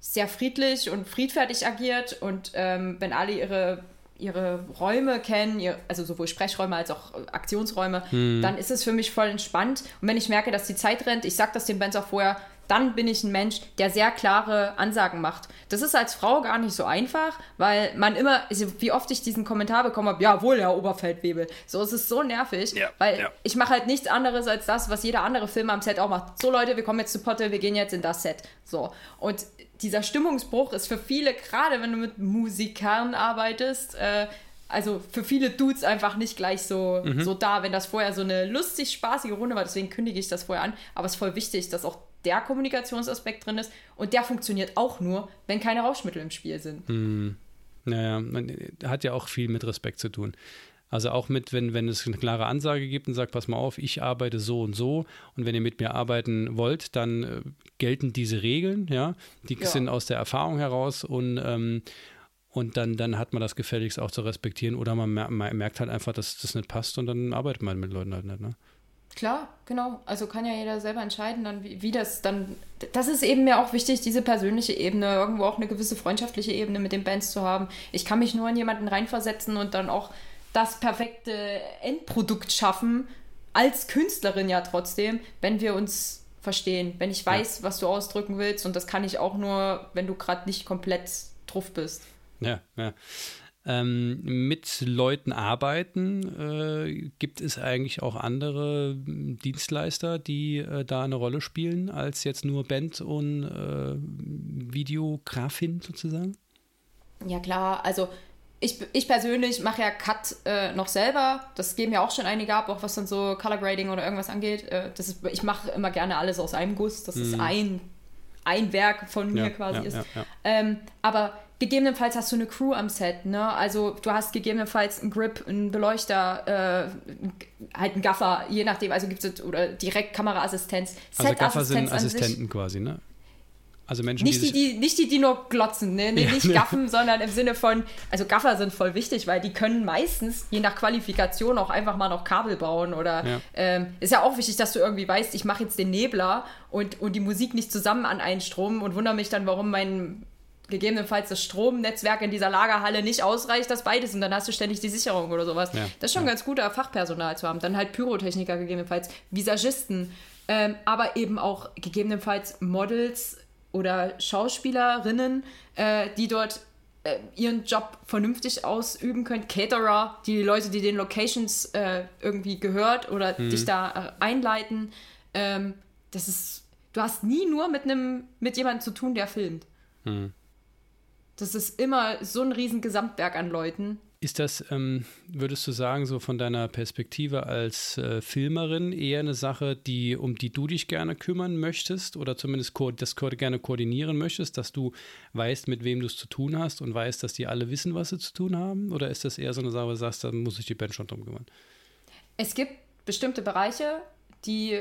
sehr friedlich und friedfertig agiert und ähm, wenn alle ihre ihre Räume kennen, ihr, also sowohl Sprechräume als auch Aktionsräume, hm. dann ist es für mich voll entspannt. Und wenn ich merke, dass die Zeit rennt, ich sage das den Bands auch vorher, dann bin ich ein Mensch, der sehr klare Ansagen macht. Das ist als Frau gar nicht so einfach, weil man immer, also wie oft ich diesen Kommentar bekommen habe, ja wohl, Herr Oberfeldwebel. So ist es so nervig, ja, weil ja. ich mache halt nichts anderes als das, was jeder andere Film am Set auch macht. So Leute, wir kommen jetzt zu Potte, wir gehen jetzt in das Set. So. Und dieser Stimmungsbruch ist für viele, gerade wenn du mit Musikern arbeitest, äh, also für viele Dudes einfach nicht gleich so, mhm. so da, wenn das vorher so eine lustig spaßige Runde war. Deswegen kündige ich das vorher an. Aber es ist voll wichtig, dass auch der Kommunikationsaspekt drin ist. Und der funktioniert auch nur, wenn keine Rauschmittel im Spiel sind. Hm. Naja, man hat ja auch viel mit Respekt zu tun. Also auch mit, wenn, wenn es eine klare Ansage gibt und sagt, pass mal auf, ich arbeite so und so und wenn ihr mit mir arbeiten wollt, dann äh, gelten diese Regeln, ja, die ja. sind aus der Erfahrung heraus und ähm, und dann, dann hat man das gefälligst auch zu respektieren oder man, merkt halt einfach, dass das nicht passt und dann arbeitet man mit Leuten halt nicht, ne? Klar, genau. Also kann ja jeder selber entscheiden, dann wie, wie, das dann. Das ist eben mir auch wichtig, diese persönliche Ebene, irgendwo auch eine gewisse freundschaftliche Ebene mit den Bands zu haben. Ich kann mich nur in jemanden reinversetzen und dann auch das perfekte Endprodukt schaffen, als Künstlerin ja trotzdem, wenn wir uns verstehen, wenn ich weiß, ja. was du ausdrücken willst. Und das kann ich auch nur, wenn du gerade nicht komplett drauf bist. Ja, ja ähm, mit Leuten arbeiten, äh, gibt es eigentlich auch andere Dienstleister, die äh, da eine Rolle spielen, als jetzt nur Band und äh, Videografin sozusagen? Ja klar, also ich, ich persönlich mache ja Cut äh, noch selber. Das geben ja auch schon einige ab, auch was dann so Color Grading oder irgendwas angeht. Äh, das ist, ich mache immer gerne alles aus einem Guss. Das mhm. ist ein, ein Werk von mir ja, quasi. Ja, ist. Ja, ähm, aber gegebenenfalls hast du eine Crew am Set, ne? Also du hast gegebenenfalls einen Grip, einen Beleuchter, äh, halt einen Gaffer, je nachdem, also gibt es oder direkt Kameraassistenz. Also Gaffer sind Assistenten quasi, ne? Also Menschen, nicht die, die, nicht die, die nur glotzen, ne? Nee, ja, nicht gaffen, sondern im Sinne von, also Gaffer sind voll wichtig, weil die können meistens, je nach Qualifikation, auch einfach mal noch Kabel bauen oder ja. Ähm, ist ja auch wichtig, dass du irgendwie weißt, ich mache jetzt den Nebler und, und die Musik nicht zusammen an einen Strom und wundere mich dann, warum mein gegebenenfalls das Stromnetzwerk in dieser Lagerhalle nicht ausreicht, das beides und dann hast du ständig die Sicherung oder sowas. Ja, das ist schon ja. ganz guter Fachpersonal zu haben. Dann halt Pyrotechniker gegebenenfalls, Visagisten, ähm, aber eben auch gegebenenfalls Models oder Schauspielerinnen, äh, die dort äh, ihren Job vernünftig ausüben können. Caterer, die Leute, die den Locations äh, irgendwie gehört oder mhm. dich da äh, einleiten. Ähm, das ist, du hast nie nur mit einem, mit jemandem zu tun, der filmt. Mhm. Das ist immer so ein riesen Gesamtwerk an Leuten. Ist das, ähm, würdest du sagen, so von deiner Perspektive als äh, Filmerin eher eine Sache, die, um die du dich gerne kümmern möchtest oder zumindest das gerne koordinieren möchtest, dass du weißt, mit wem du es zu tun hast und weißt, dass die alle wissen, was sie zu tun haben? Oder ist das eher so eine Sache, wo du sagst, da muss sich die Band schon drum kümmern? Es gibt bestimmte Bereiche, die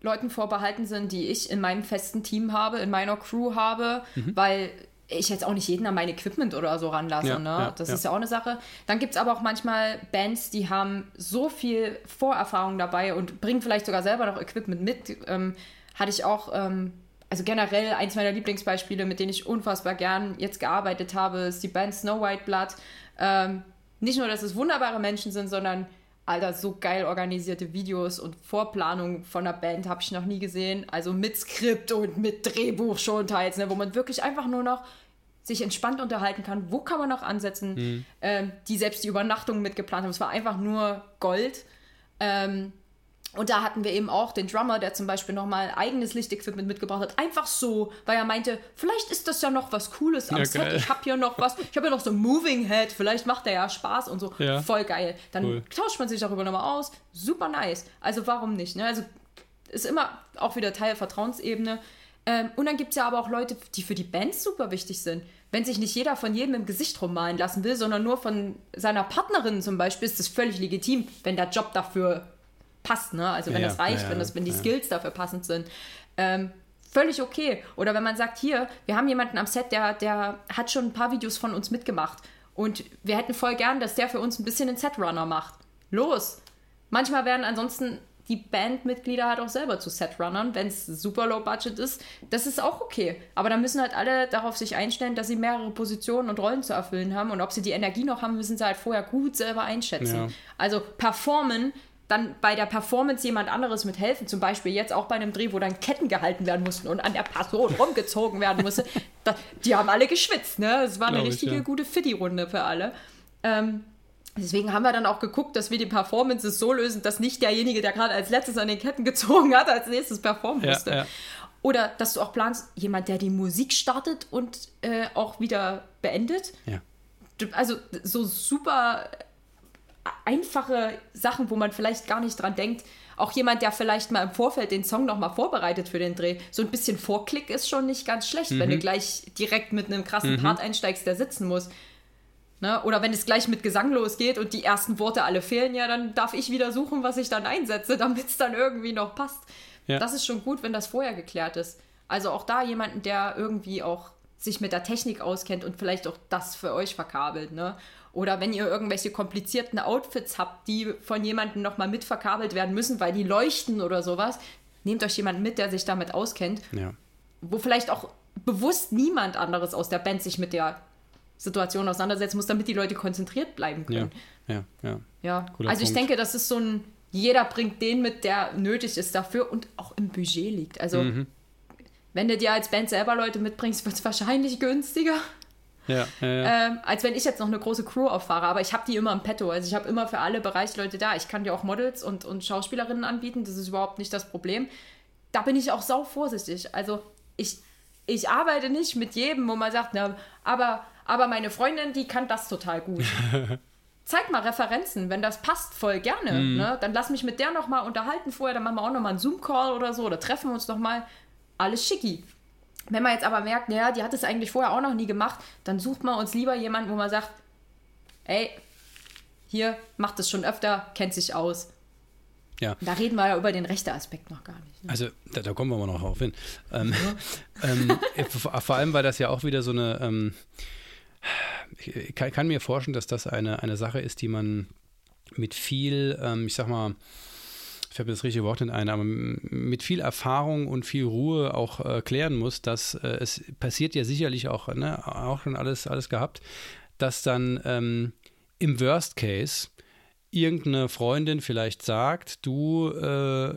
Leuten vorbehalten sind, die ich in meinem festen Team habe, in meiner Crew habe, mhm. weil ich jetzt auch nicht jeden an mein Equipment oder so ranlasse. Ja, ne? Ja, das ja. ist ja auch eine Sache. Dann gibt es aber auch manchmal Bands, die haben so viel Vorerfahrung dabei und bringen vielleicht sogar selber noch Equipment mit. Ähm, hatte ich auch, ähm, also generell eins meiner Lieblingsbeispiele, mit denen ich unfassbar gern jetzt gearbeitet habe, ist die Band Snow White Blood. Ähm, nicht nur, dass es wunderbare Menschen sind, sondern Alter, so geil organisierte Videos und Vorplanung von einer Band habe ich noch nie gesehen. Also mit Skript und mit Drehbuch schon teils, ne, wo man wirklich einfach nur noch sich entspannt unterhalten kann. Wo kann man noch ansetzen? Mhm. Ähm, die selbst die Übernachtung mitgeplant haben. Es war einfach nur Gold. Ähm, und da hatten wir eben auch den Drummer, der zum Beispiel nochmal eigenes Lichtequipment mitgebracht hat. Einfach so, weil er meinte, vielleicht ist das ja noch was Cooles am ja, Set. Ich habe hier noch was. Ich habe ja noch so ein Moving Head. Vielleicht macht der ja Spaß und so. Ja. Voll geil. Dann cool. tauscht man sich darüber nochmal aus. Super nice. Also warum nicht? Ne? Also ist immer auch wieder Teil der Vertrauensebene. Ähm, und dann gibt es ja aber auch Leute, die für die Bands super wichtig sind. Wenn sich nicht jeder von jedem im Gesicht rummalen lassen will, sondern nur von seiner Partnerin zum Beispiel, ist das völlig legitim, wenn der Job dafür passt, ne? Also wenn ja, das reicht, ja, wenn, das, wenn die Skills dafür passend sind. Ähm, völlig okay. Oder wenn man sagt, hier, wir haben jemanden am Set, der, der hat schon ein paar Videos von uns mitgemacht. Und wir hätten voll gern, dass der für uns ein bisschen den Setrunner macht. Los! Manchmal werden ansonsten die Bandmitglieder halt auch selber zu Setrunnern, wenn es super low budget ist. Das ist auch okay. Aber dann müssen halt alle darauf sich einstellen, dass sie mehrere Positionen und Rollen zu erfüllen haben. Und ob sie die Energie noch haben, müssen sie halt vorher gut selber einschätzen. Ja. Also performen dann bei der Performance jemand anderes mithelfen. Zum Beispiel jetzt auch bei einem Dreh, wo dann Ketten gehalten werden mussten und an der Person rumgezogen werden musste. Das, die haben alle geschwitzt, ne? Es war eine Glaube richtige ich, ja. gute Fitti-Runde für alle. Ähm, deswegen haben wir dann auch geguckt, dass wir die Performances so lösen, dass nicht derjenige, der gerade als letztes an den Ketten gezogen hat, als nächstes performen musste. Ja, ja. Oder dass du auch planst, jemand, der die Musik startet und äh, auch wieder beendet. Ja. Also so super einfache Sachen, wo man vielleicht gar nicht dran denkt. Auch jemand, der vielleicht mal im Vorfeld den Song nochmal vorbereitet für den Dreh. So ein bisschen Vorklick ist schon nicht ganz schlecht, mhm. wenn du mhm. gleich direkt mit einem krassen mhm. Part einsteigst, der sitzen muss. Ne? Oder wenn es gleich mit Gesang losgeht und die ersten Worte alle fehlen, ja, dann darf ich wieder suchen, was ich dann einsetze, damit es dann irgendwie noch passt. Ja. Das ist schon gut, wenn das vorher geklärt ist. Also auch da jemanden, der irgendwie auch sich mit der Technik auskennt und vielleicht auch das für euch verkabelt. Ne? Oder wenn ihr irgendwelche komplizierten Outfits habt, die von jemandem nochmal mitverkabelt werden müssen, weil die leuchten oder sowas, nehmt euch jemanden mit, der sich damit auskennt. Ja. Wo vielleicht auch bewusst niemand anderes aus der Band sich mit der Situation auseinandersetzen muss, damit die Leute konzentriert bleiben können. Ja, ja, ja. ja. also ich denke, das ist so ein, jeder bringt den mit, der nötig ist dafür und auch im Budget liegt. Also mhm. Wenn du dir als Band selber Leute mitbringst, wird es wahrscheinlich günstiger. Ja, ja, ja. Ähm, als wenn ich jetzt noch eine große Crew auffahre. Aber ich habe die immer im Petto. Also ich habe immer für alle Bereichsleute da. Ich kann dir auch Models und, und Schauspielerinnen anbieten. Das ist überhaupt nicht das Problem. Da bin ich auch sau vorsichtig. Also ich, ich arbeite nicht mit jedem, wo man sagt, na, aber, aber meine Freundin, die kann das total gut. Zeig mal Referenzen, wenn das passt, voll gerne. Mm. Ne? Dann lass mich mit der nochmal unterhalten vorher, dann machen wir auch nochmal einen Zoom-Call oder so oder treffen wir uns nochmal. Alles schicki. Wenn man jetzt aber merkt, naja, die hat es eigentlich vorher auch noch nie gemacht, dann sucht man uns lieber jemanden, wo man sagt, ey, hier, macht es schon öfter, kennt sich aus. Ja. Da reden wir ja über den rechten Aspekt noch gar nicht. Ne? Also da, da, kommen wir mal noch drauf hin. Ähm, ja. ähm, vor allem, weil das ja auch wieder so eine, ähm, ich kann, kann, mir vorstellen, dass das eine, eine Sache ist, die man mit viel, ähm, ich sag mal, ich habe das richtige Wort nicht ein, aber mit viel Erfahrung und viel Ruhe auch äh, klären muss, dass äh, es passiert ja sicherlich auch, ne, auch schon alles, alles gehabt, dass dann ähm, im Worst Case irgendeine Freundin vielleicht sagt, du, äh,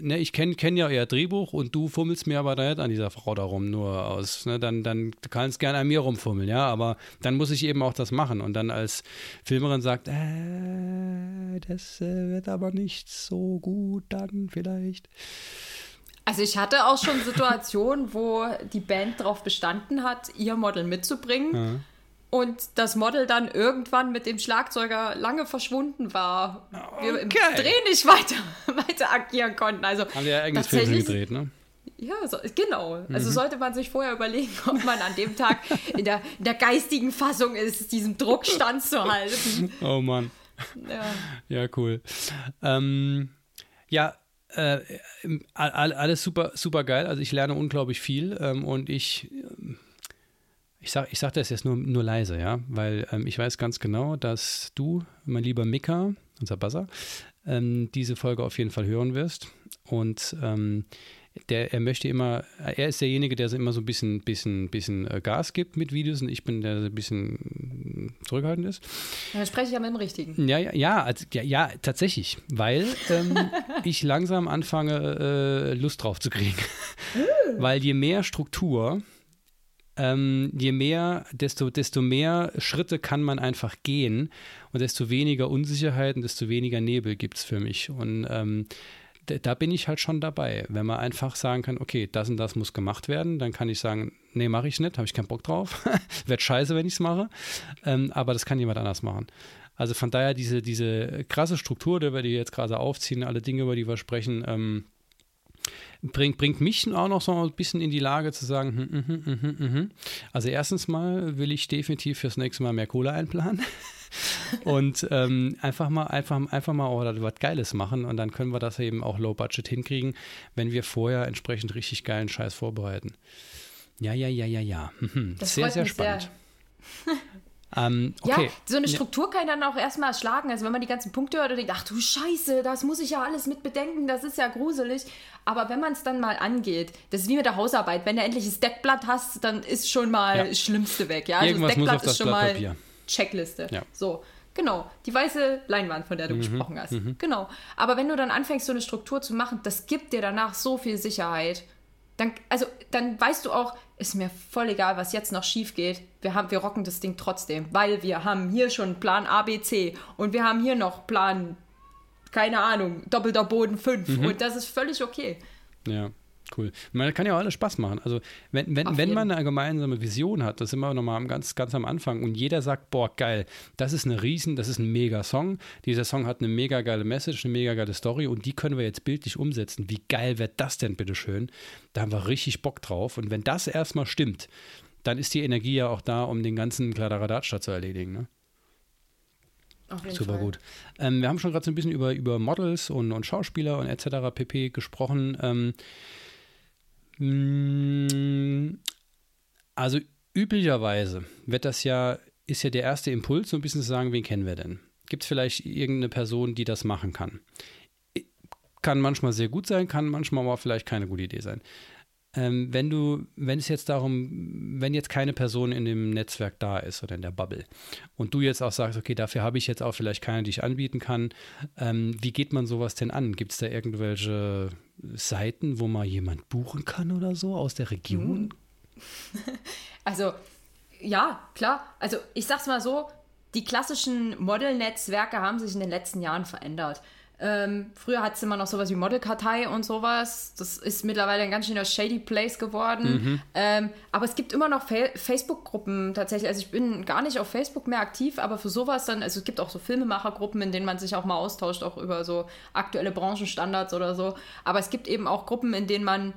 ne, ich kenne kenn ja euer Drehbuch und du fummelst mir aber da nicht an dieser Frau darum nur aus, ne, dann, dann du kannst gerne an mir rumfummeln, ja, aber dann muss ich eben auch das machen und dann als Filmerin sagt, äh, das äh, wird aber nicht so gut dann vielleicht. Also ich hatte auch schon Situationen, wo die Band darauf bestanden hat, ihr Model mitzubringen. Ja und das Model dann irgendwann mit dem Schlagzeuger lange verschwunden war. Wir okay. im Dreh nicht weiter, weiter agieren konnten. Also Haben wir ja eigenes Film gedreht, ne? Ja, so, genau. Also mhm. Also sollte man sich vorher überlegen, ob man an dem Tag in der, in der geistigen Fassung ist, diesem Druck standzuhalten. Oh Mann. Ja, ja cool. Ähm, ja, äh, alles super, super geil. Also ich lerne unglaublich viel ähm, und ich ich sage ich sag das jetzt nur, nur leise, ja, weil ähm, ich weiß ganz genau, dass du, mein lieber Mika, unser Buzzer, ähm, diese Folge auf jeden Fall hören wirst. Und ähm, der, er möchte immer, er ist derjenige, der immer so ein bisschen, bisschen, bisschen äh, Gas gibt mit Videos und ich bin der, der ein bisschen zurückhaltend ist. Dann spreche ich ja mit dem Richtigen. Ja, ja, ja, also, ja, ja tatsächlich, weil ähm, ich langsam anfange, äh, Lust drauf zu kriegen. weil je mehr Struktur, ähm, je mehr, desto, desto mehr Schritte kann man einfach gehen und desto weniger Unsicherheit und desto weniger Nebel gibt es für mich. Und ähm, da bin ich halt schon dabei. Wenn man einfach sagen kann, okay, das und das muss gemacht werden, dann kann ich sagen, nee, mache ich nicht, habe ich keinen Bock drauf. Wird scheiße, wenn ich es mache. Ähm, aber das kann jemand anders machen. Also von daher diese, diese krasse Struktur, die wir jetzt gerade aufziehen, alle Dinge, über die wir sprechen, ähm, bringt, bringt mich auch noch so ein bisschen in die Lage zu sagen, hm, hm, hm, hm, hm. also erstens mal will ich definitiv fürs nächste Mal mehr Kohle einplanen und ähm, einfach mal einfach, einfach mal auch was Geiles machen und dann können wir das eben auch Low Budget hinkriegen, wenn wir vorher entsprechend richtig geilen Scheiß vorbereiten. Ja, ja, ja, ja, ja. Mhm. Sehr, sehr spannend. Sehr. Ähm, okay. Ja, so eine Struktur kann dann auch erstmal schlagen. Also wenn man die ganzen Punkte hört und denkt, ach du Scheiße, das muss ich ja alles mit bedenken, das ist ja gruselig. Aber wenn man es dann mal angeht, das ist wie mit der Hausarbeit. Wenn du endlich das Deckblatt hast, dann ist schon mal ja. das Schlimmste weg. Ja? Also Irgendwas das Deckblatt ist schon mal Checkliste. Ja. So. Genau, die weiße Leinwand, von der du mhm, gesprochen hast. Mhm. Genau. Aber wenn du dann anfängst, so eine Struktur zu machen, das gibt dir danach so viel Sicherheit. Dann, also, dann weißt du auch, ist mir voll egal, was jetzt noch schief geht. Wir, haben, wir rocken das Ding trotzdem, weil wir haben hier schon Plan A, B, C und wir haben hier noch Plan, keine Ahnung, doppelter Boden 5 mhm. und das ist völlig okay. Ja. Cool. Man kann ja auch alles Spaß machen. Also wenn, wenn, wenn man eine gemeinsame Vision hat, das sind wir nochmal ganz, ganz am Anfang und jeder sagt, boah, geil, das ist eine riesen, das ist ein mega Song. Dieser Song hat eine mega geile Message, eine mega geile Story und die können wir jetzt bildlich umsetzen. Wie geil wäre das denn, bitteschön? Da haben wir richtig Bock drauf. Und wenn das erstmal stimmt, dann ist die Energie ja auch da, um den ganzen Kladderadatsch zu erledigen. Ne? Super Fall. gut. Ähm, wir haben schon gerade so ein bisschen über, über Models und, und Schauspieler und etc. pp. gesprochen. Ähm, hm, also üblicherweise wird das ja, ist ja der erste Impuls, so ein bisschen zu sagen, wen kennen wir denn? Gibt es vielleicht irgendeine Person, die das machen kann? Kann manchmal sehr gut sein, kann manchmal aber vielleicht keine gute Idee sein. Ähm, wenn du, wenn es jetzt darum, wenn jetzt keine Person in dem Netzwerk da ist oder in der Bubble und du jetzt auch sagst, okay, dafür habe ich jetzt auch vielleicht keine, die ich anbieten kann, ähm, wie geht man sowas denn an? Gibt es da irgendwelche Seiten, wo man jemand buchen kann oder so aus der Region? Also, ja, klar. Also, ich sag's mal so, die klassischen Model-Netzwerke haben sich in den letzten Jahren verändert. Ähm, früher hat es immer noch sowas wie Modelkartei und sowas. Das ist mittlerweile ein ganz schöner shady Place geworden. Mhm. Ähm, aber es gibt immer noch Fa Facebook-Gruppen tatsächlich. Also ich bin gar nicht auf Facebook mehr aktiv, aber für sowas dann, also es gibt auch so Filmemachergruppen, in denen man sich auch mal austauscht, auch über so aktuelle Branchenstandards oder so. Aber es gibt eben auch Gruppen, in denen man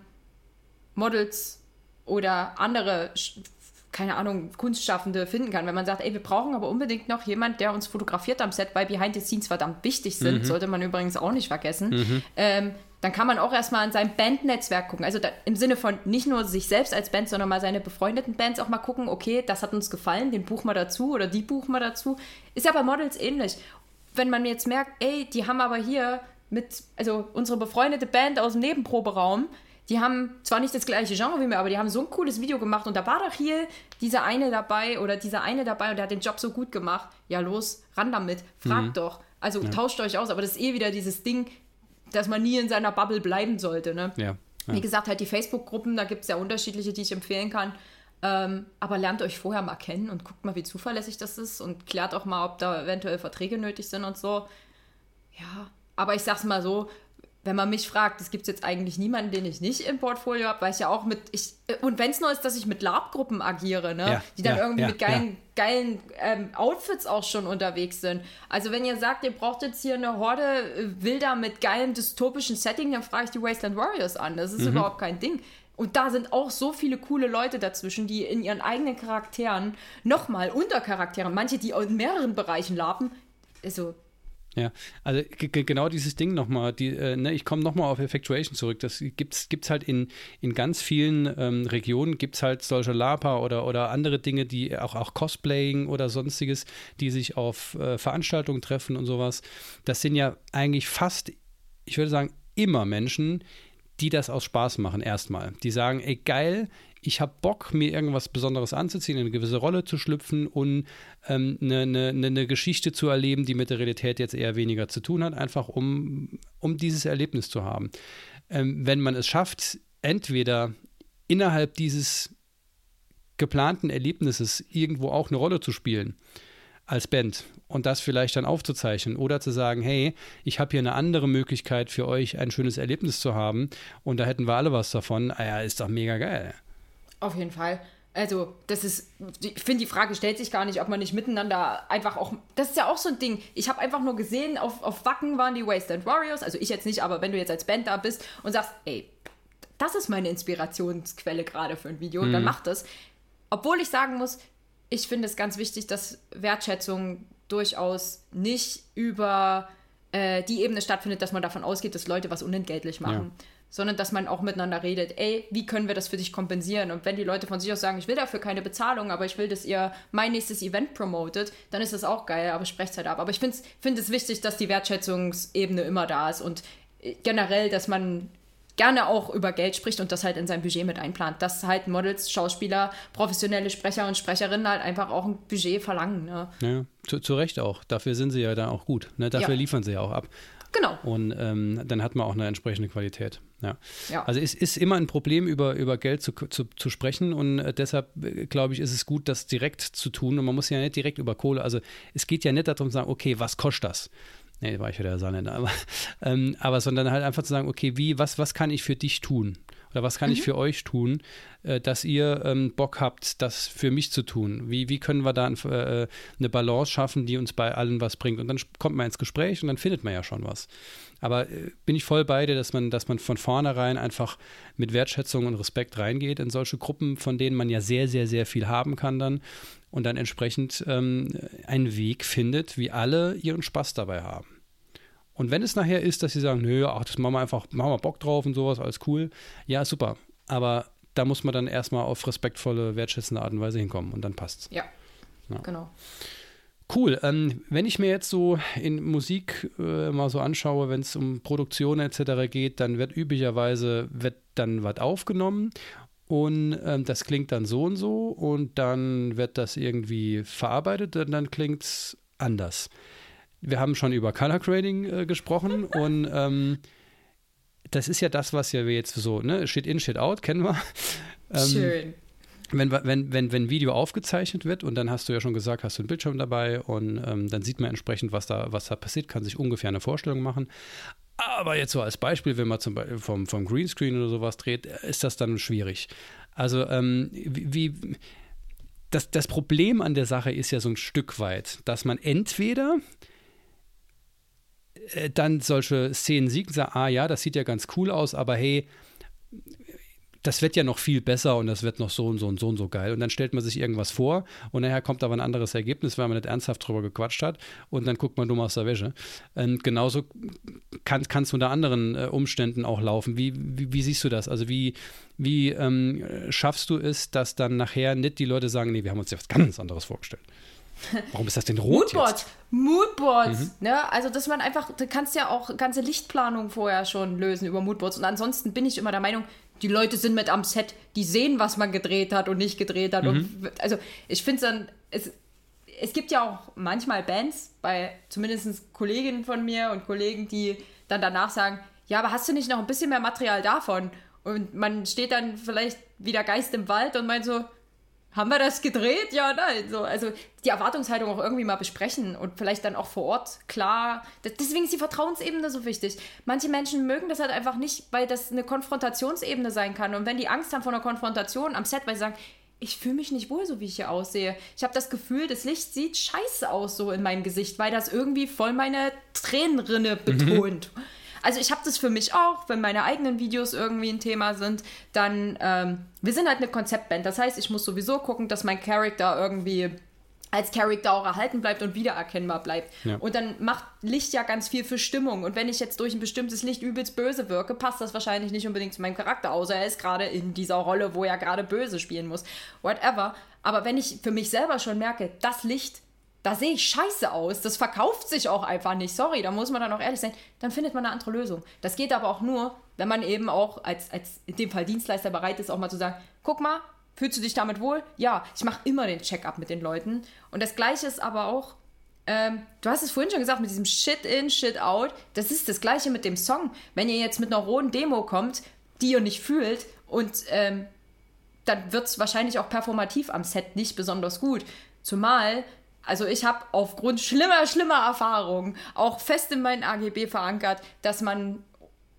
Models oder andere keine Ahnung, Kunstschaffende finden kann. Wenn man sagt, ey, wir brauchen aber unbedingt noch jemand, der uns fotografiert am Set, weil Behind the Scenes verdammt wichtig sind, mhm. sollte man übrigens auch nicht vergessen. Mhm. Ähm, dann kann man auch erstmal an sein Bandnetzwerk gucken. Also da, im Sinne von nicht nur sich selbst als Band, sondern mal seine befreundeten Bands auch mal gucken, okay, das hat uns gefallen, den buchen wir dazu oder die buchen wir dazu. Ist ja bei Models ähnlich. Wenn man jetzt merkt, ey, die haben aber hier mit, also unsere befreundete Band aus dem Nebenproberaum, die haben zwar nicht das gleiche Genre wie mir, aber die haben so ein cooles Video gemacht und da war doch hier dieser eine dabei oder dieser eine dabei und der hat den Job so gut gemacht. Ja, los, ran damit, fragt mhm. doch. Also ja. tauscht euch aus, aber das ist eh wieder dieses Ding, dass man nie in seiner Bubble bleiben sollte. Ne? Ja. Ja. Wie gesagt, halt die Facebook-Gruppen, da gibt es ja unterschiedliche, die ich empfehlen kann. Ähm, aber lernt euch vorher mal kennen und guckt mal, wie zuverlässig das ist und klärt auch mal, ob da eventuell Verträge nötig sind und so. Ja, aber ich sag's mal so, wenn man mich fragt, es gibt jetzt eigentlich niemanden, den ich nicht im Portfolio habe, weil ich ja auch mit, ich, und wenn es nur ist, dass ich mit Lab-Gruppen agiere, ne? Ja, die dann ja, irgendwie ja, mit geilen, geilen ähm, Outfits auch schon unterwegs sind. Also wenn ihr sagt, ihr braucht jetzt hier eine Horde äh, Wilder mit geilem dystopischen Setting, dann frage ich die Wasteland Warriors an. Das ist mhm. überhaupt kein Ding. Und da sind auch so viele coole Leute dazwischen, die in ihren eigenen Charakteren nochmal Untercharakteren, manche, die in mehreren Bereichen laben, also ja, also genau dieses Ding nochmal, die, äh, ne, ich komme nochmal auf Effectuation zurück. Das gibt es halt in, in ganz vielen ähm, Regionen, gibt es halt solche Lapa oder, oder andere Dinge, die auch, auch Cosplaying oder sonstiges, die sich auf äh, Veranstaltungen treffen und sowas. Das sind ja eigentlich fast, ich würde sagen, immer Menschen, die das aus Spaß machen, erstmal. Die sagen, ey, geil, ich habe Bock, mir irgendwas Besonderes anzuziehen, in eine gewisse Rolle zu schlüpfen und ähm, eine, eine, eine, Geschichte zu erleben, die mit der Realität jetzt eher weniger zu tun hat, einfach um, um dieses Erlebnis zu haben. Ähm, wenn man es schafft, entweder innerhalb dieses geplanten Erlebnisses irgendwo auch eine Rolle zu spielen als Band und das vielleicht dann aufzuzeichnen oder zu sagen, hey, ich habe hier eine andere Möglichkeit für euch ein schönes Erlebnis zu haben und da hätten wir alle was davon. Ah ja, ist doch mega geil. Auf jeden Fall. Also, das ist, ich finde, die Frage stellt sich gar nicht, ob man nicht miteinander einfach auch, das ist ja auch so ein Ding. Ich habe einfach nur gesehen, auf, auf Wacken waren die Wasteland Warriors, also ich jetzt nicht, aber wenn du jetzt als Band da bist und sagst, ey, das ist meine Inspirationsquelle gerade für ein Video, mhm. dann mach das. Obwohl ich sagen muss, ich finde es ganz wichtig, dass Wertschätzung durchaus nicht über äh, die Ebene stattfindet, dass man davon ausgeht, dass Leute was unentgeltlich machen. Ja sondern dass man auch miteinander redet. Ey, wie können wir das für dich kompensieren? Und wenn die Leute von sich aus sagen, ich will dafür keine Bezahlung, aber ich will, dass ihr mein nächstes Event promotet, dann ist das auch geil, aber sprecht halt ab. Aber ich finde find es wichtig, dass die Wertschätzungsebene immer da ist und äh, generell, dass man gerne auch über Geld spricht und das halt in sein Budget mit einplant. Dass halt Models, Schauspieler, professionelle Sprecher und Sprecherinnen halt einfach auch ein Budget verlangen. Ne? Ja, zu, zu Recht auch. Dafür sind sie ja dann auch gut. Ne? Dafür ja. liefern sie ja auch ab. Genau. Und ähm, dann hat man auch eine entsprechende Qualität. Ja. ja. Also es ist immer ein Problem, über, über Geld zu, zu, zu sprechen und äh, deshalb äh, glaube ich, ist es gut, das direkt zu tun und man muss ja nicht direkt über Kohle, also es geht ja nicht darum zu sagen, okay, was kostet das? Nee, war ich wieder der Saarländer, aber, ähm, aber sondern halt einfach zu sagen, okay, wie, was, was kann ich für dich tun? Oder was kann mhm. ich für euch tun, äh, dass ihr ähm, Bock habt, das für mich zu tun? Wie, wie können wir da ein, äh, eine Balance schaffen, die uns bei allen was bringt? Und dann kommt man ins Gespräch und dann findet man ja schon was. Aber äh, bin ich voll bei dir, dass man, dass man von vornherein einfach mit Wertschätzung und Respekt reingeht in solche Gruppen, von denen man ja sehr, sehr, sehr viel haben kann dann und dann entsprechend ähm, einen Weg findet, wie alle ihren Spaß dabei haben. Und wenn es nachher ist, dass sie sagen, nö, ach, das machen wir einfach, machen wir Bock drauf und sowas, alles cool, ja, super. Aber da muss man dann erstmal auf respektvolle, wertschätzende Art und Weise hinkommen und dann passt's. Ja. ja. Genau. Cool. Ähm, wenn ich mir jetzt so in Musik äh, mal so anschaue, wenn es um Produktion etc. geht, dann wird üblicherweise wird dann was aufgenommen und ähm, das klingt dann so und so und dann wird das irgendwie verarbeitet und dann klingt es anders. Wir haben schon über Color Grading äh, gesprochen und ähm, das ist ja das, was ja wir jetzt so, ne, Shit in, Shit out, kennen wir. Ähm, Schön. Wenn, wenn, wenn, wenn Video aufgezeichnet wird und dann hast du ja schon gesagt, hast du einen Bildschirm dabei und ähm, dann sieht man entsprechend, was da, was da passiert, kann sich ungefähr eine Vorstellung machen. Aber jetzt so als Beispiel, wenn man zum Beispiel vom, vom Greenscreen oder sowas dreht, ist das dann schwierig. Also ähm, wie, das, das Problem an der Sache ist ja so ein Stück weit, dass man entweder äh, dann solche Szenen sieht und sagt, ah ja, das sieht ja ganz cool aus, aber hey, das wird ja noch viel besser und das wird noch so und so und so und so geil. Und dann stellt man sich irgendwas vor und nachher kommt aber ein anderes Ergebnis, weil man nicht ernsthaft drüber gequatscht hat und dann guckt man dumm aus der Wäsche. Und genauso kann es unter anderen äh, Umständen auch laufen. Wie, wie, wie, siehst du das? Also wie, wie ähm, schaffst du es, dass dann nachher nicht die Leute sagen, nee, wir haben uns ja was ganz anderes vorgestellt? Warum ist das denn rot Moodboard, jetzt? Moodboards, mhm. ne? Also, dass man einfach, du kannst ja auch ganze Lichtplanung vorher schon lösen über Moodboards. Und ansonsten bin ich immer der Meinung, die Leute sind mit am Set, die sehen, was man gedreht hat und nicht gedreht hat. Mhm. Und, also, ich finde es dann, es, es gibt ja auch manchmal Bands, bei zumindest Kolleginnen von mir und Kollegen, die dann danach sagen, ja, aber hast du nicht noch ein bisschen mehr Material davon? Und man steht dann vielleicht wieder Geist im Wald und meint so, haben wir das gedreht? Ja, nein. So, also die Erwartungshaltung auch irgendwie mal besprechen und vielleicht dann auch vor Ort klar. deswegen ist die Vertrauensebene so wichtig. Manche Menschen mögen das halt einfach nicht, weil das eine Konfrontationsebene sein kann. Und wenn die Angst haben vor einer Konfrontation am Set, weil sie sagen, ich fühle mich nicht wohl, so wie ich hier aussehe. Ich habe das Gefühl, das Licht sieht scheiße aus so in meinem Gesicht, weil das irgendwie voll meine Tränenrinne betont. Mhm. Also ich habe das für mich auch, wenn meine eigenen Videos irgendwie ein Thema sind, dann, ähm, wir sind halt eine Konzeptband. Das heißt, ich muss sowieso gucken, dass mein Charakter irgendwie als Charakter auch erhalten bleibt und wiedererkennbar bleibt. Ja. Und dann macht Licht ja ganz viel für Stimmung. Und wenn ich jetzt durch ein bestimmtes Licht übelst böse wirke, passt das wahrscheinlich nicht unbedingt zu meinem Charakter, außer er ist gerade in dieser Rolle, wo er gerade böse spielen muss. Whatever. Aber wenn ich für mich selber schon merke, das Licht da sehe ich scheiße aus, das verkauft sich auch einfach nicht, sorry, da muss man dann auch ehrlich sein, dann findet man eine andere Lösung. Das geht aber auch nur, wenn man eben auch als, als in dem Fall Dienstleister bereit ist, auch mal zu sagen, guck mal, fühlst du dich damit wohl? Ja, ich mache immer den Check-up mit den Leuten. Und das Gleiche ist aber auch, ähm, du hast es vorhin schon gesagt, mit diesem Shit in, Shit out, das ist das Gleiche mit dem Song. Wenn ihr jetzt mit einer rohen Demo kommt, die ihr nicht fühlt und ähm, dann wird es wahrscheinlich auch performativ am Set nicht besonders gut. Zumal also ich habe aufgrund schlimmer, schlimmer Erfahrungen auch fest in meinen AGB verankert, dass man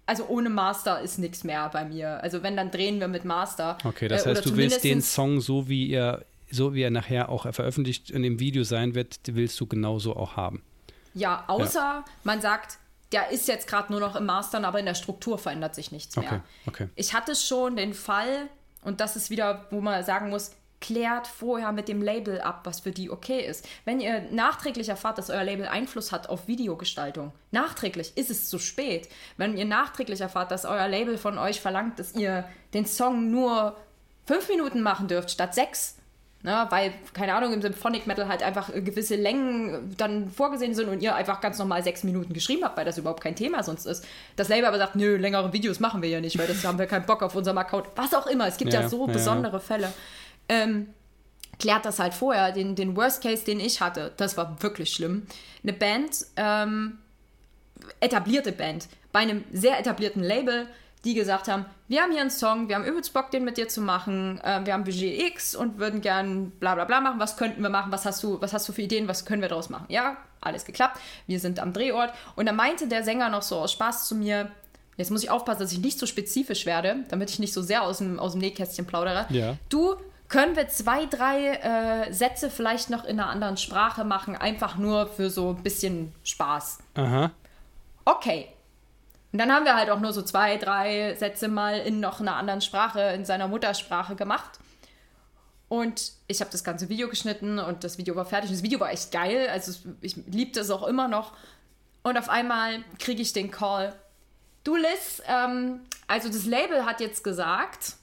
also ohne Master ist nichts mehr bei mir. Also wenn, dann drehen wir mit Master. Okay, das äh, heißt, du willst den Song so wie er, so wie er nachher auch veröffentlicht in dem Video sein wird, willst du genauso auch haben. Ja, außer ja. man sagt, der ist jetzt gerade nur noch im Mastern, aber in der Struktur verändert sich nichts mehr. Okay, okay. Ich hatte schon den Fall, und das ist wieder, wo man sagen muss, klärt vorher mit dem Label ab, was für die okay ist. Wenn ihr nachträglich erfahrt, dass euer Label Einfluss hat auf Videogestaltung, nachträglich ist es zu spät. Wenn ihr nachträglich erfahrt, dass euer Label von euch verlangt, dass ihr den Song nur fünf Minuten machen dürft statt sechs, Ne, weil, keine Ahnung, im Symphonic Metal halt einfach gewisse Längen dann vorgesehen sind und ihr einfach ganz normal sechs Minuten geschrieben habt, weil das überhaupt kein Thema sonst ist. Das Label aber sagt, nö, längere Videos machen wir ja nicht, weil das haben wir keinen Bock auf unserem Account. Was auch immer, es gibt ja, ja so ja, besondere ja. Fälle. Ähm, klärt das halt vorher. Den, den Worst Case, den ich hatte, das war wirklich schlimm. Eine Band, ähm, etablierte Band, bei einem sehr etablierten Label, die gesagt haben, wir haben hier einen Song, wir haben übelst Bock, den mit dir zu machen, äh, wir haben Budget X und würden gern bla bla bla machen, was könnten wir machen, was hast du, was hast du für Ideen, was können wir daraus machen? Ja, alles geklappt, wir sind am Drehort und dann meinte der Sänger noch so aus Spaß zu mir, jetzt muss ich aufpassen, dass ich nicht so spezifisch werde, damit ich nicht so sehr aus dem, aus dem Nähkästchen plaudere. Ja. Du, können wir zwei, drei äh, Sätze vielleicht noch in einer anderen Sprache machen, einfach nur für so ein bisschen Spaß. Aha. Okay, und dann haben wir halt auch nur so zwei, drei Sätze mal in noch einer anderen Sprache, in seiner Muttersprache gemacht. Und ich habe das ganze Video geschnitten und das Video war fertig. Und das Video war echt geil. Also ich liebte es auch immer noch. Und auf einmal kriege ich den Call. Du Liz, ähm, also das Label hat jetzt gesagt,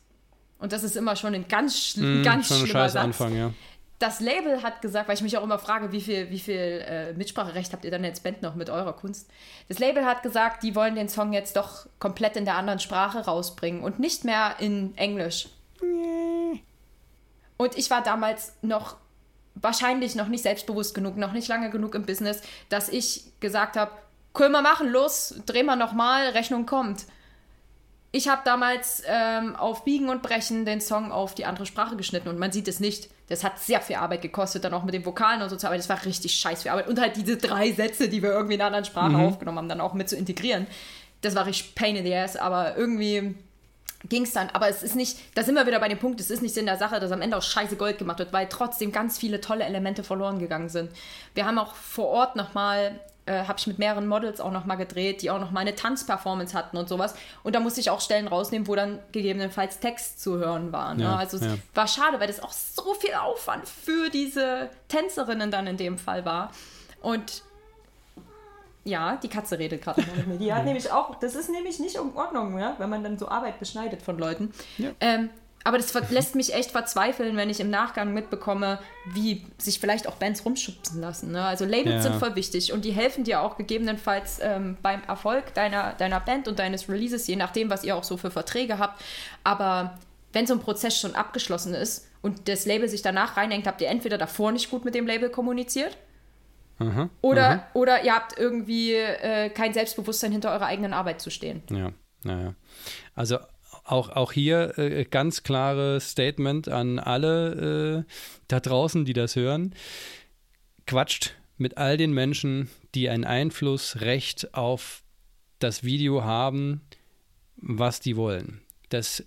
und das ist immer schon ein ganz, mm, ganz schon schlimmer Satz. Anfang, ja das Label hat gesagt, weil ich mich auch immer frage, wie viel, wie viel äh, Mitspracherecht habt ihr dann als Band noch mit eurer Kunst? Das Label hat gesagt, die wollen den Song jetzt doch komplett in der anderen Sprache rausbringen und nicht mehr in Englisch. Und ich war damals noch wahrscheinlich noch nicht selbstbewusst genug, noch nicht lange genug im Business, dass ich gesagt habe, können wir machen, los, drehen wir nochmal, Rechnung kommt ich habe damals ähm, auf Biegen und Brechen den Song auf die andere Sprache geschnitten und man sieht es nicht. Das hat sehr viel Arbeit gekostet, dann auch mit den Vokalen und so zu arbeiten. Das war richtig scheiß viel Arbeit. Und halt diese drei Sätze, die wir irgendwie in einer anderen Sprache mhm. aufgenommen haben, dann auch mit zu integrieren. Das war richtig pain in the ass, aber irgendwie ging es dann. Aber es ist nicht, da sind wir wieder bei dem Punkt, es ist nicht in der Sache, dass am Ende auch scheiße Gold gemacht wird, weil trotzdem ganz viele tolle Elemente verloren gegangen sind. Wir haben auch vor Ort nochmal äh, habe ich mit mehreren Models auch nochmal gedreht, die auch noch mal eine Tanzperformance hatten und sowas. Und da musste ich auch Stellen rausnehmen, wo dann gegebenenfalls Text zu hören war. Ne? Ja, also es ja. war schade, weil das auch so viel Aufwand für diese Tänzerinnen dann in dem Fall war. Und ja, die Katze redet gerade mit mir. Die hat nämlich auch, das ist nämlich nicht in Ordnung, ja? wenn man dann so Arbeit beschneidet von Leuten. Ja. Ähm, aber das lässt mich echt verzweifeln, wenn ich im Nachgang mitbekomme, wie sich vielleicht auch Bands rumschubsen lassen. Ne? Also Labels ja. sind voll wichtig und die helfen dir auch gegebenenfalls ähm, beim Erfolg deiner, deiner Band und deines Releases, je nachdem, was ihr auch so für Verträge habt. Aber wenn so ein Prozess schon abgeschlossen ist und das Label sich danach reinhängt, habt ihr entweder davor nicht gut mit dem Label kommuniziert aha, oder, aha. oder ihr habt irgendwie äh, kein Selbstbewusstsein hinter eurer eigenen Arbeit zu stehen. Ja, naja. Also auch, auch hier äh, ganz klares Statement an alle äh, da draußen, die das hören. Quatscht mit all den Menschen, die ein Einflussrecht auf das Video haben, was die wollen. Das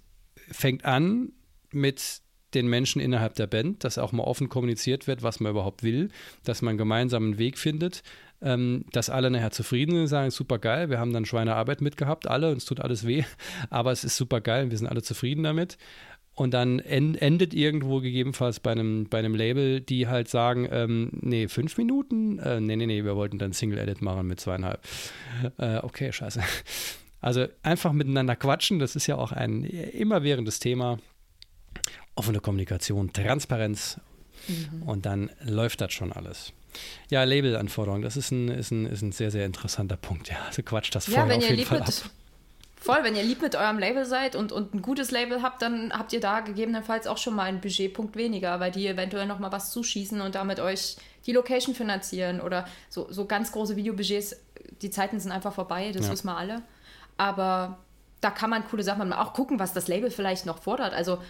fängt an mit den Menschen innerhalb der Band, dass auch mal offen kommuniziert wird, was man überhaupt will, dass man einen gemeinsamen Weg findet ähm, dass alle nachher zufrieden sind, sagen, super geil, wir haben dann Schweinearbeit mitgehabt, alle, uns tut alles weh, aber es ist super geil, wir sind alle zufrieden damit. Und dann en endet irgendwo gegebenenfalls bei einem, bei einem Label, die halt sagen, ähm, nee, fünf Minuten? Äh, nee, nee, nee, wir wollten dann Single-Edit machen mit zweieinhalb. Äh, okay, scheiße. Also einfach miteinander quatschen, das ist ja auch ein immerwährendes Thema. Offene Kommunikation, Transparenz mhm. und dann läuft das schon alles. Ja, Labelanforderungen, das ist ein, ist, ein, ist ein sehr, sehr interessanter Punkt. Ja, also quatscht das vorher ja, auf jeden Fall ab. Voll, wenn ihr lieb mit eurem Label seid und, und ein gutes Label habt, dann habt ihr da gegebenenfalls auch schon mal einen Budgetpunkt weniger, weil die eventuell noch mal was zuschießen und damit euch die Location finanzieren oder so, so ganz große Videobudgets. Die Zeiten sind einfach vorbei, das ja. wissen wir alle. Aber da kann man coole Sachen machen. Auch gucken, was das Label vielleicht noch fordert. Also,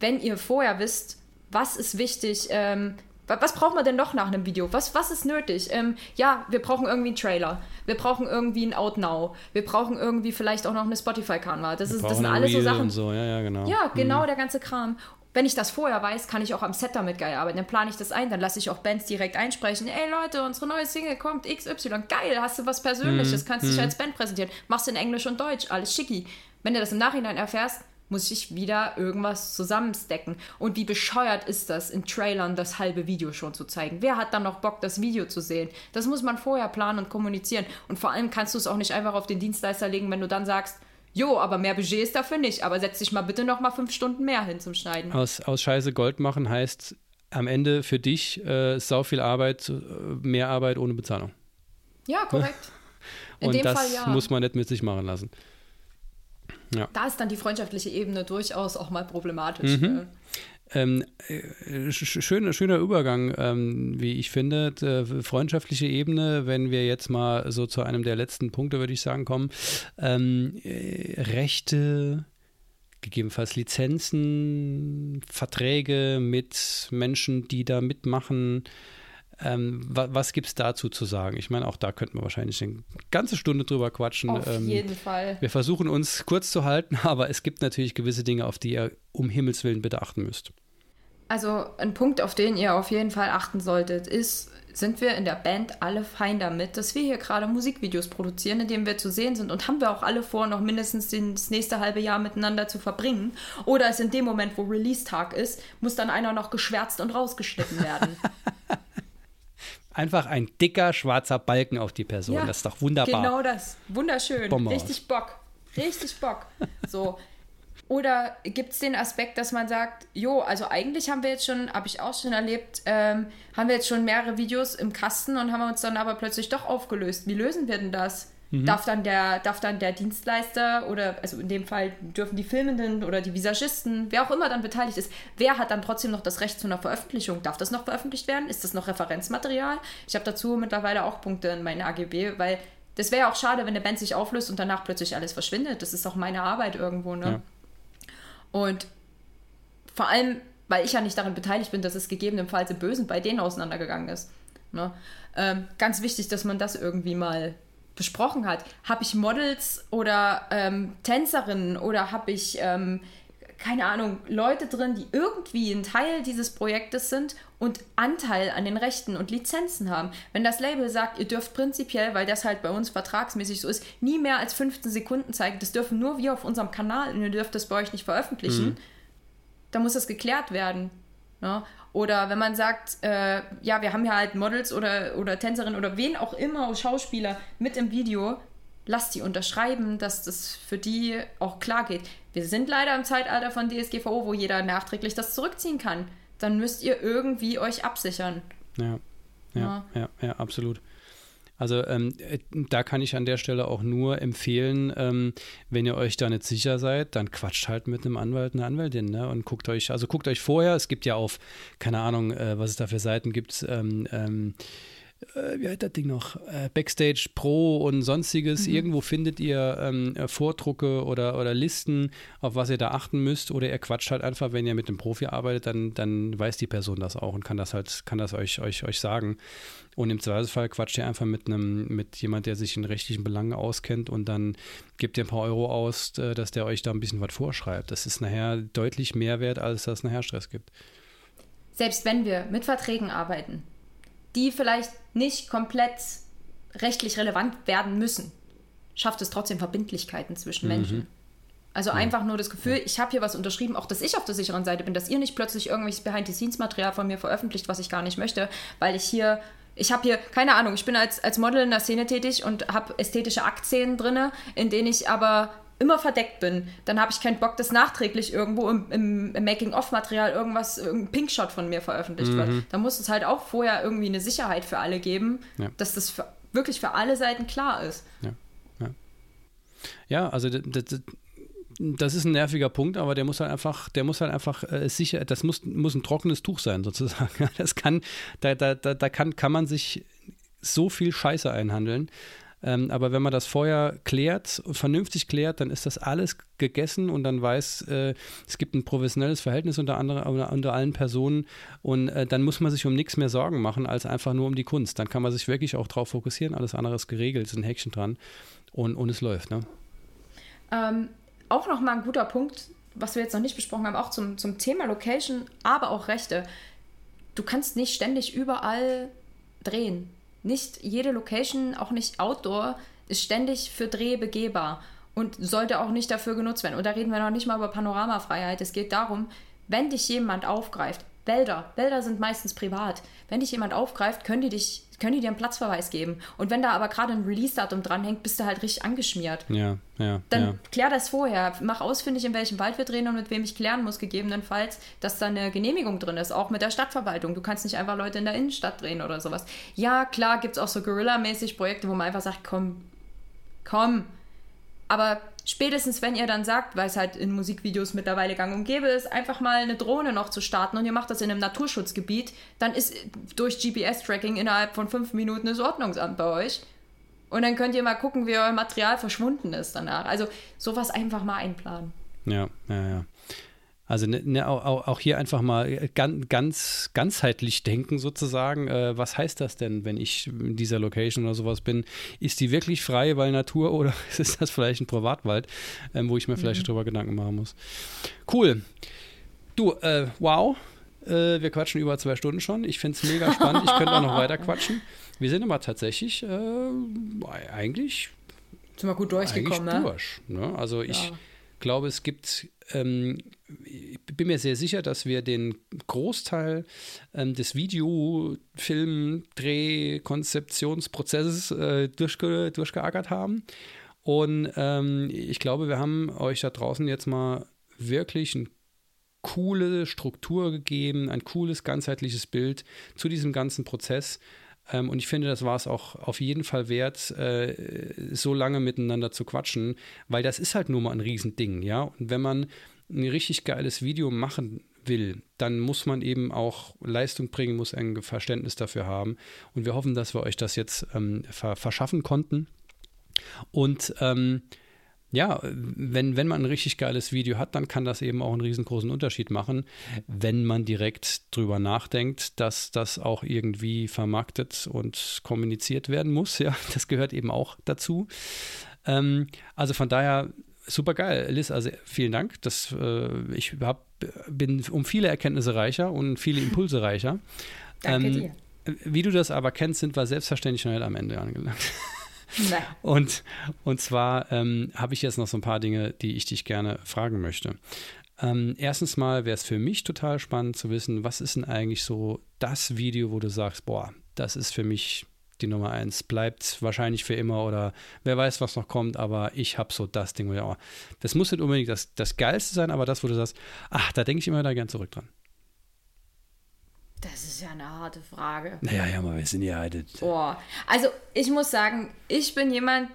wenn ihr vorher wisst, was ist wichtig, ähm, was braucht man denn noch nach einem Video? Was, was ist nötig? Ähm, ja, wir brauchen irgendwie einen Trailer. Wir brauchen irgendwie ein Out Now. Wir brauchen irgendwie vielleicht auch noch eine Spotify-Kanal. Das, das sind alles so Sachen. So. Ja, ja, genau. Ja, genau, mhm. der ganze Kram. Wenn ich das vorher weiß, kann ich auch am Set damit geil arbeiten. Dann plane ich das ein, dann lasse ich auch Bands direkt einsprechen. Ey Leute, unsere neue Single kommt XY. Geil, hast du was Persönliches, mhm. kannst dich mhm. als Band präsentieren. Machst in Englisch und Deutsch, alles schicki. Wenn du das im Nachhinein erfährst, muss ich wieder irgendwas zusammenstecken. Und wie bescheuert ist das, in Trailern das halbe Video schon zu zeigen? Wer hat dann noch Bock, das Video zu sehen? Das muss man vorher planen und kommunizieren. Und vor allem kannst du es auch nicht einfach auf den Dienstleister legen, wenn du dann sagst, Jo, aber mehr Budget ist dafür nicht. Aber setz dich mal bitte noch mal fünf Stunden mehr hin zum Schneiden. Aus, aus Scheiße Gold machen heißt am Ende für dich äh, sau viel Arbeit, äh, mehr Arbeit ohne Bezahlung. Ja, korrekt. In Und das Fall, ja. muss man nicht mit sich machen lassen. Ja. Da ist dann die freundschaftliche Ebene durchaus auch mal problematisch. Mhm. Ne? Ähm, äh, schöner, schöner Übergang, ähm, wie ich finde. Äh, freundschaftliche Ebene, wenn wir jetzt mal so zu einem der letzten Punkte, würde ich sagen, kommen. Ähm, äh, Rechte, gegebenenfalls Lizenzen, Verträge mit Menschen, die da mitmachen. Ähm, wa was gibt es dazu zu sagen? Ich meine, auch da könnten wir wahrscheinlich eine ganze Stunde drüber quatschen. Auf ähm, jeden Fall. Wir versuchen uns kurz zu halten, aber es gibt natürlich gewisse Dinge, auf die ihr um Himmels Willen bitte achten müsst. Also ein Punkt, auf den ihr auf jeden Fall achten solltet, ist, sind wir in der Band alle fein damit, dass wir hier gerade Musikvideos produzieren, in denen wir zu sehen sind und haben wir auch alle vor, noch mindestens das nächste halbe Jahr miteinander zu verbringen? Oder ist in dem Moment, wo Release-Tag ist, muss dann einer noch geschwärzt und rausgeschnitten werden? Einfach ein dicker schwarzer Balken auf die Person. Ja, das ist doch wunderbar. Genau das. Wunderschön. Bombe Richtig aus. Bock. Richtig Bock. So. Oder gibt es den Aspekt, dass man sagt, jo, also eigentlich haben wir jetzt schon, habe ich auch schon erlebt, ähm, haben wir jetzt schon mehrere Videos im Kasten und haben uns dann aber plötzlich doch aufgelöst. Wie lösen wir denn das? Mhm. Darf, dann der, darf dann der Dienstleister oder, also in dem Fall dürfen die Filmenden oder die Visagisten, wer auch immer dann beteiligt ist, wer hat dann trotzdem noch das Recht zu einer Veröffentlichung? Darf das noch veröffentlicht werden? Ist das noch Referenzmaterial? Ich habe dazu mittlerweile auch Punkte in meinen AGB, weil das wäre ja auch schade, wenn eine Band sich auflöst und danach plötzlich alles verschwindet. Das ist auch meine Arbeit irgendwo, ne? Ja. Und vor allem, weil ich ja nicht daran beteiligt bin, dass es gegebenenfalls im Bösen bei denen auseinandergegangen ist. Ne? Ähm, ganz wichtig, dass man das irgendwie mal besprochen hat. Habe ich Models oder ähm, Tänzerinnen oder habe ich, ähm, keine Ahnung, Leute drin, die irgendwie ein Teil dieses Projektes sind und Anteil an den Rechten und Lizenzen haben. Wenn das Label sagt, ihr dürft prinzipiell, weil das halt bei uns vertragsmäßig so ist, nie mehr als 15 Sekunden zeigen, das dürfen nur wir auf unserem Kanal und ihr dürft das bei euch nicht veröffentlichen, mhm. dann muss das geklärt werden. Ja? Oder wenn man sagt, äh, ja, wir haben ja halt Models oder, oder Tänzerinnen oder wen auch immer, Schauspieler mit im Video, lasst die unterschreiben, dass das für die auch klar geht. Wir sind leider im Zeitalter von DSGVO, wo jeder nachträglich das zurückziehen kann. Dann müsst ihr irgendwie euch absichern. Ja, ja, ja, ja, ja absolut. Also ähm, äh, da kann ich an der Stelle auch nur empfehlen, ähm, wenn ihr euch da nicht sicher seid, dann quatscht halt mit einem Anwalt, einer Anwältin, ne? Und guckt euch, also guckt euch vorher, es gibt ja auf, keine Ahnung, äh, was es da für Seiten gibt, ähm, ähm äh, wie heißt das Ding noch? Äh, Backstage Pro und sonstiges. Mhm. Irgendwo findet ihr ähm, äh, Vordrucke oder, oder Listen, auf was ihr da achten müsst. Oder ihr quatscht halt einfach, wenn ihr mit dem Profi arbeitet, dann, dann weiß die Person das auch und kann das halt, kann das euch, euch, euch sagen. Und im Zweifelsfall quatscht ihr einfach mit einem, mit jemand, der sich in rechtlichen Belangen auskennt und dann gebt ihr ein paar Euro aus, dass der euch da ein bisschen was vorschreibt. Das ist nachher deutlich mehr wert, als dass es nachher Stress gibt. Selbst wenn wir mit Verträgen arbeiten, die vielleicht nicht komplett rechtlich relevant werden müssen, schafft es trotzdem Verbindlichkeiten zwischen mhm. Menschen. Also ja. einfach nur das Gefühl, ich habe hier was unterschrieben, auch dass ich auf der sicheren Seite bin, dass ihr nicht plötzlich irgendwelches Behind-the-Scenes-Material von mir veröffentlicht, was ich gar nicht möchte, weil ich hier, ich habe hier, keine Ahnung, ich bin als, als Model in der Szene tätig und habe ästhetische Aktszenen drin, in denen ich aber immer verdeckt bin, dann habe ich keinen Bock, dass nachträglich irgendwo im, im, im Making-of-Material irgendwas, irgendein Pinkshot von mir veröffentlicht mhm. wird. Da muss es halt auch vorher irgendwie eine Sicherheit für alle geben, ja. dass das für, wirklich für alle Seiten klar ist. Ja, ja. ja also das, das, das ist ein nerviger Punkt, aber der muss halt einfach, der muss halt einfach äh, sicher, das muss, muss ein trockenes Tuch sein, sozusagen. Das kann, da, da, da, da kann, kann man sich so viel Scheiße einhandeln. Ähm, aber wenn man das vorher klärt, vernünftig klärt, dann ist das alles gegessen und dann weiß, äh, es gibt ein professionelles Verhältnis unter, andere, unter allen Personen und äh, dann muss man sich um nichts mehr Sorgen machen, als einfach nur um die Kunst. Dann kann man sich wirklich auch darauf fokussieren, alles andere ist geregelt, ist ein Häkchen dran und, und es läuft. Ne? Ähm, auch nochmal ein guter Punkt, was wir jetzt noch nicht besprochen haben, auch zum, zum Thema Location, aber auch Rechte. Du kannst nicht ständig überall drehen nicht jede Location, auch nicht Outdoor, ist ständig für Dreh begehbar. und sollte auch nicht dafür genutzt werden. Und da reden wir noch nicht mal über Panoramafreiheit. Es geht darum, wenn dich jemand aufgreift, Wälder, Wälder sind meistens privat. Wenn dich jemand aufgreift, können die dich können die dir einen Platzverweis geben. Und wenn da aber gerade ein Release-Datum dranhängt, bist du halt richtig angeschmiert. Ja, ja. Dann ja. klär das vorher. Mach ausfindig, in welchem Wald wir drehen und mit wem ich klären muss, gegebenenfalls, dass da eine Genehmigung drin ist, auch mit der Stadtverwaltung. Du kannst nicht einfach Leute in der Innenstadt drehen oder sowas. Ja, klar, gibt es auch so Guerilla-mäßig Projekte, wo man einfach sagt, komm, komm. Aber spätestens wenn ihr dann sagt, weil es halt in Musikvideos mittlerweile gang und gäbe ist, einfach mal eine Drohne noch zu starten und ihr macht das in einem Naturschutzgebiet, dann ist durch GPS-Tracking innerhalb von fünf Minuten das Ordnungsamt bei euch. Und dann könnt ihr mal gucken, wie euer Material verschwunden ist danach. Also sowas einfach mal einplanen. Ja, ja, ja. Also ne, ne, auch, auch, hier einfach mal ganz, ganz ganzheitlich denken sozusagen. Äh, was heißt das denn, wenn ich in dieser Location oder sowas bin? Ist die wirklich frei, weil Natur oder ist das vielleicht ein Privatwald, ähm, wo ich mir vielleicht mhm. drüber Gedanken machen muss? Cool. Du, äh, wow. Äh, wir quatschen über zwei Stunden schon. Ich finde es mega spannend. Ich könnte auch noch weiter quatschen. Wir sind aber tatsächlich äh, eigentlich. Sind wir gut durchgekommen, ne? durch. Ne? Also ich glaube, es gibt ähm, ich bin mir sehr sicher, dass wir den Großteil ähm, des Video-, Film-, Dreh-, Konzeptionsprozesses äh, durchge durchgeackert haben. Und ähm, ich glaube, wir haben euch da draußen jetzt mal wirklich eine coole Struktur gegeben, ein cooles, ganzheitliches Bild zu diesem ganzen Prozess. Ähm, und ich finde, das war es auch auf jeden Fall wert, äh, so lange miteinander zu quatschen, weil das ist halt nur mal ein Riesending, ja. Und wenn man ein richtig geiles Video machen will, dann muss man eben auch Leistung bringen, muss ein Verständnis dafür haben. Und wir hoffen, dass wir euch das jetzt ähm, ver verschaffen konnten. Und ähm, ja, wenn, wenn man ein richtig geiles Video hat, dann kann das eben auch einen riesengroßen Unterschied machen, wenn man direkt drüber nachdenkt, dass das auch irgendwie vermarktet und kommuniziert werden muss. Ja, das gehört eben auch dazu. Ähm, also von daher super geil, Liz. Also vielen Dank. Das, äh, ich hab, bin um viele Erkenntnisse reicher und viele Impulse reicher. Danke ähm, dir. Wie du das aber kennst, sind wir selbstverständlich schnell am Ende angelangt. Und, und zwar ähm, habe ich jetzt noch so ein paar Dinge, die ich dich gerne fragen möchte. Ähm, erstens mal wäre es für mich total spannend zu wissen, was ist denn eigentlich so das Video, wo du sagst, boah, das ist für mich die Nummer eins. Bleibt wahrscheinlich für immer oder wer weiß, was noch kommt, aber ich habe so das Ding, wo ja, oh, das muss nicht unbedingt das, das Geilste sein, aber das, wo du sagst, ach, da denke ich immer da gern zurück dran. Das ist ja eine harte Frage. Naja, ja, mal, wir sind ja halt. Boah. Also, ich muss sagen, ich bin jemand,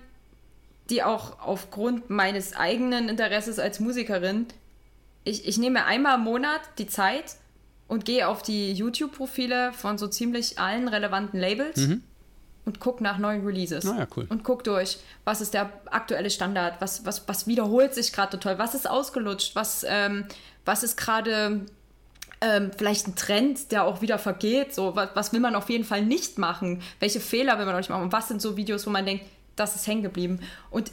die auch aufgrund meines eigenen Interesses als Musikerin, ich, ich nehme einmal im Monat die Zeit und gehe auf die YouTube-Profile von so ziemlich allen relevanten Labels mhm und guck nach neuen Releases. Ah, ja, cool. Und guck durch, was ist der aktuelle Standard, was, was, was wiederholt sich gerade toll, was ist ausgelutscht, was, ähm, was ist gerade ähm, vielleicht ein Trend, der auch wieder vergeht, so, was, was will man auf jeden Fall nicht machen, welche Fehler will man auch nicht machen und was sind so Videos, wo man denkt, das ist hängen geblieben. Und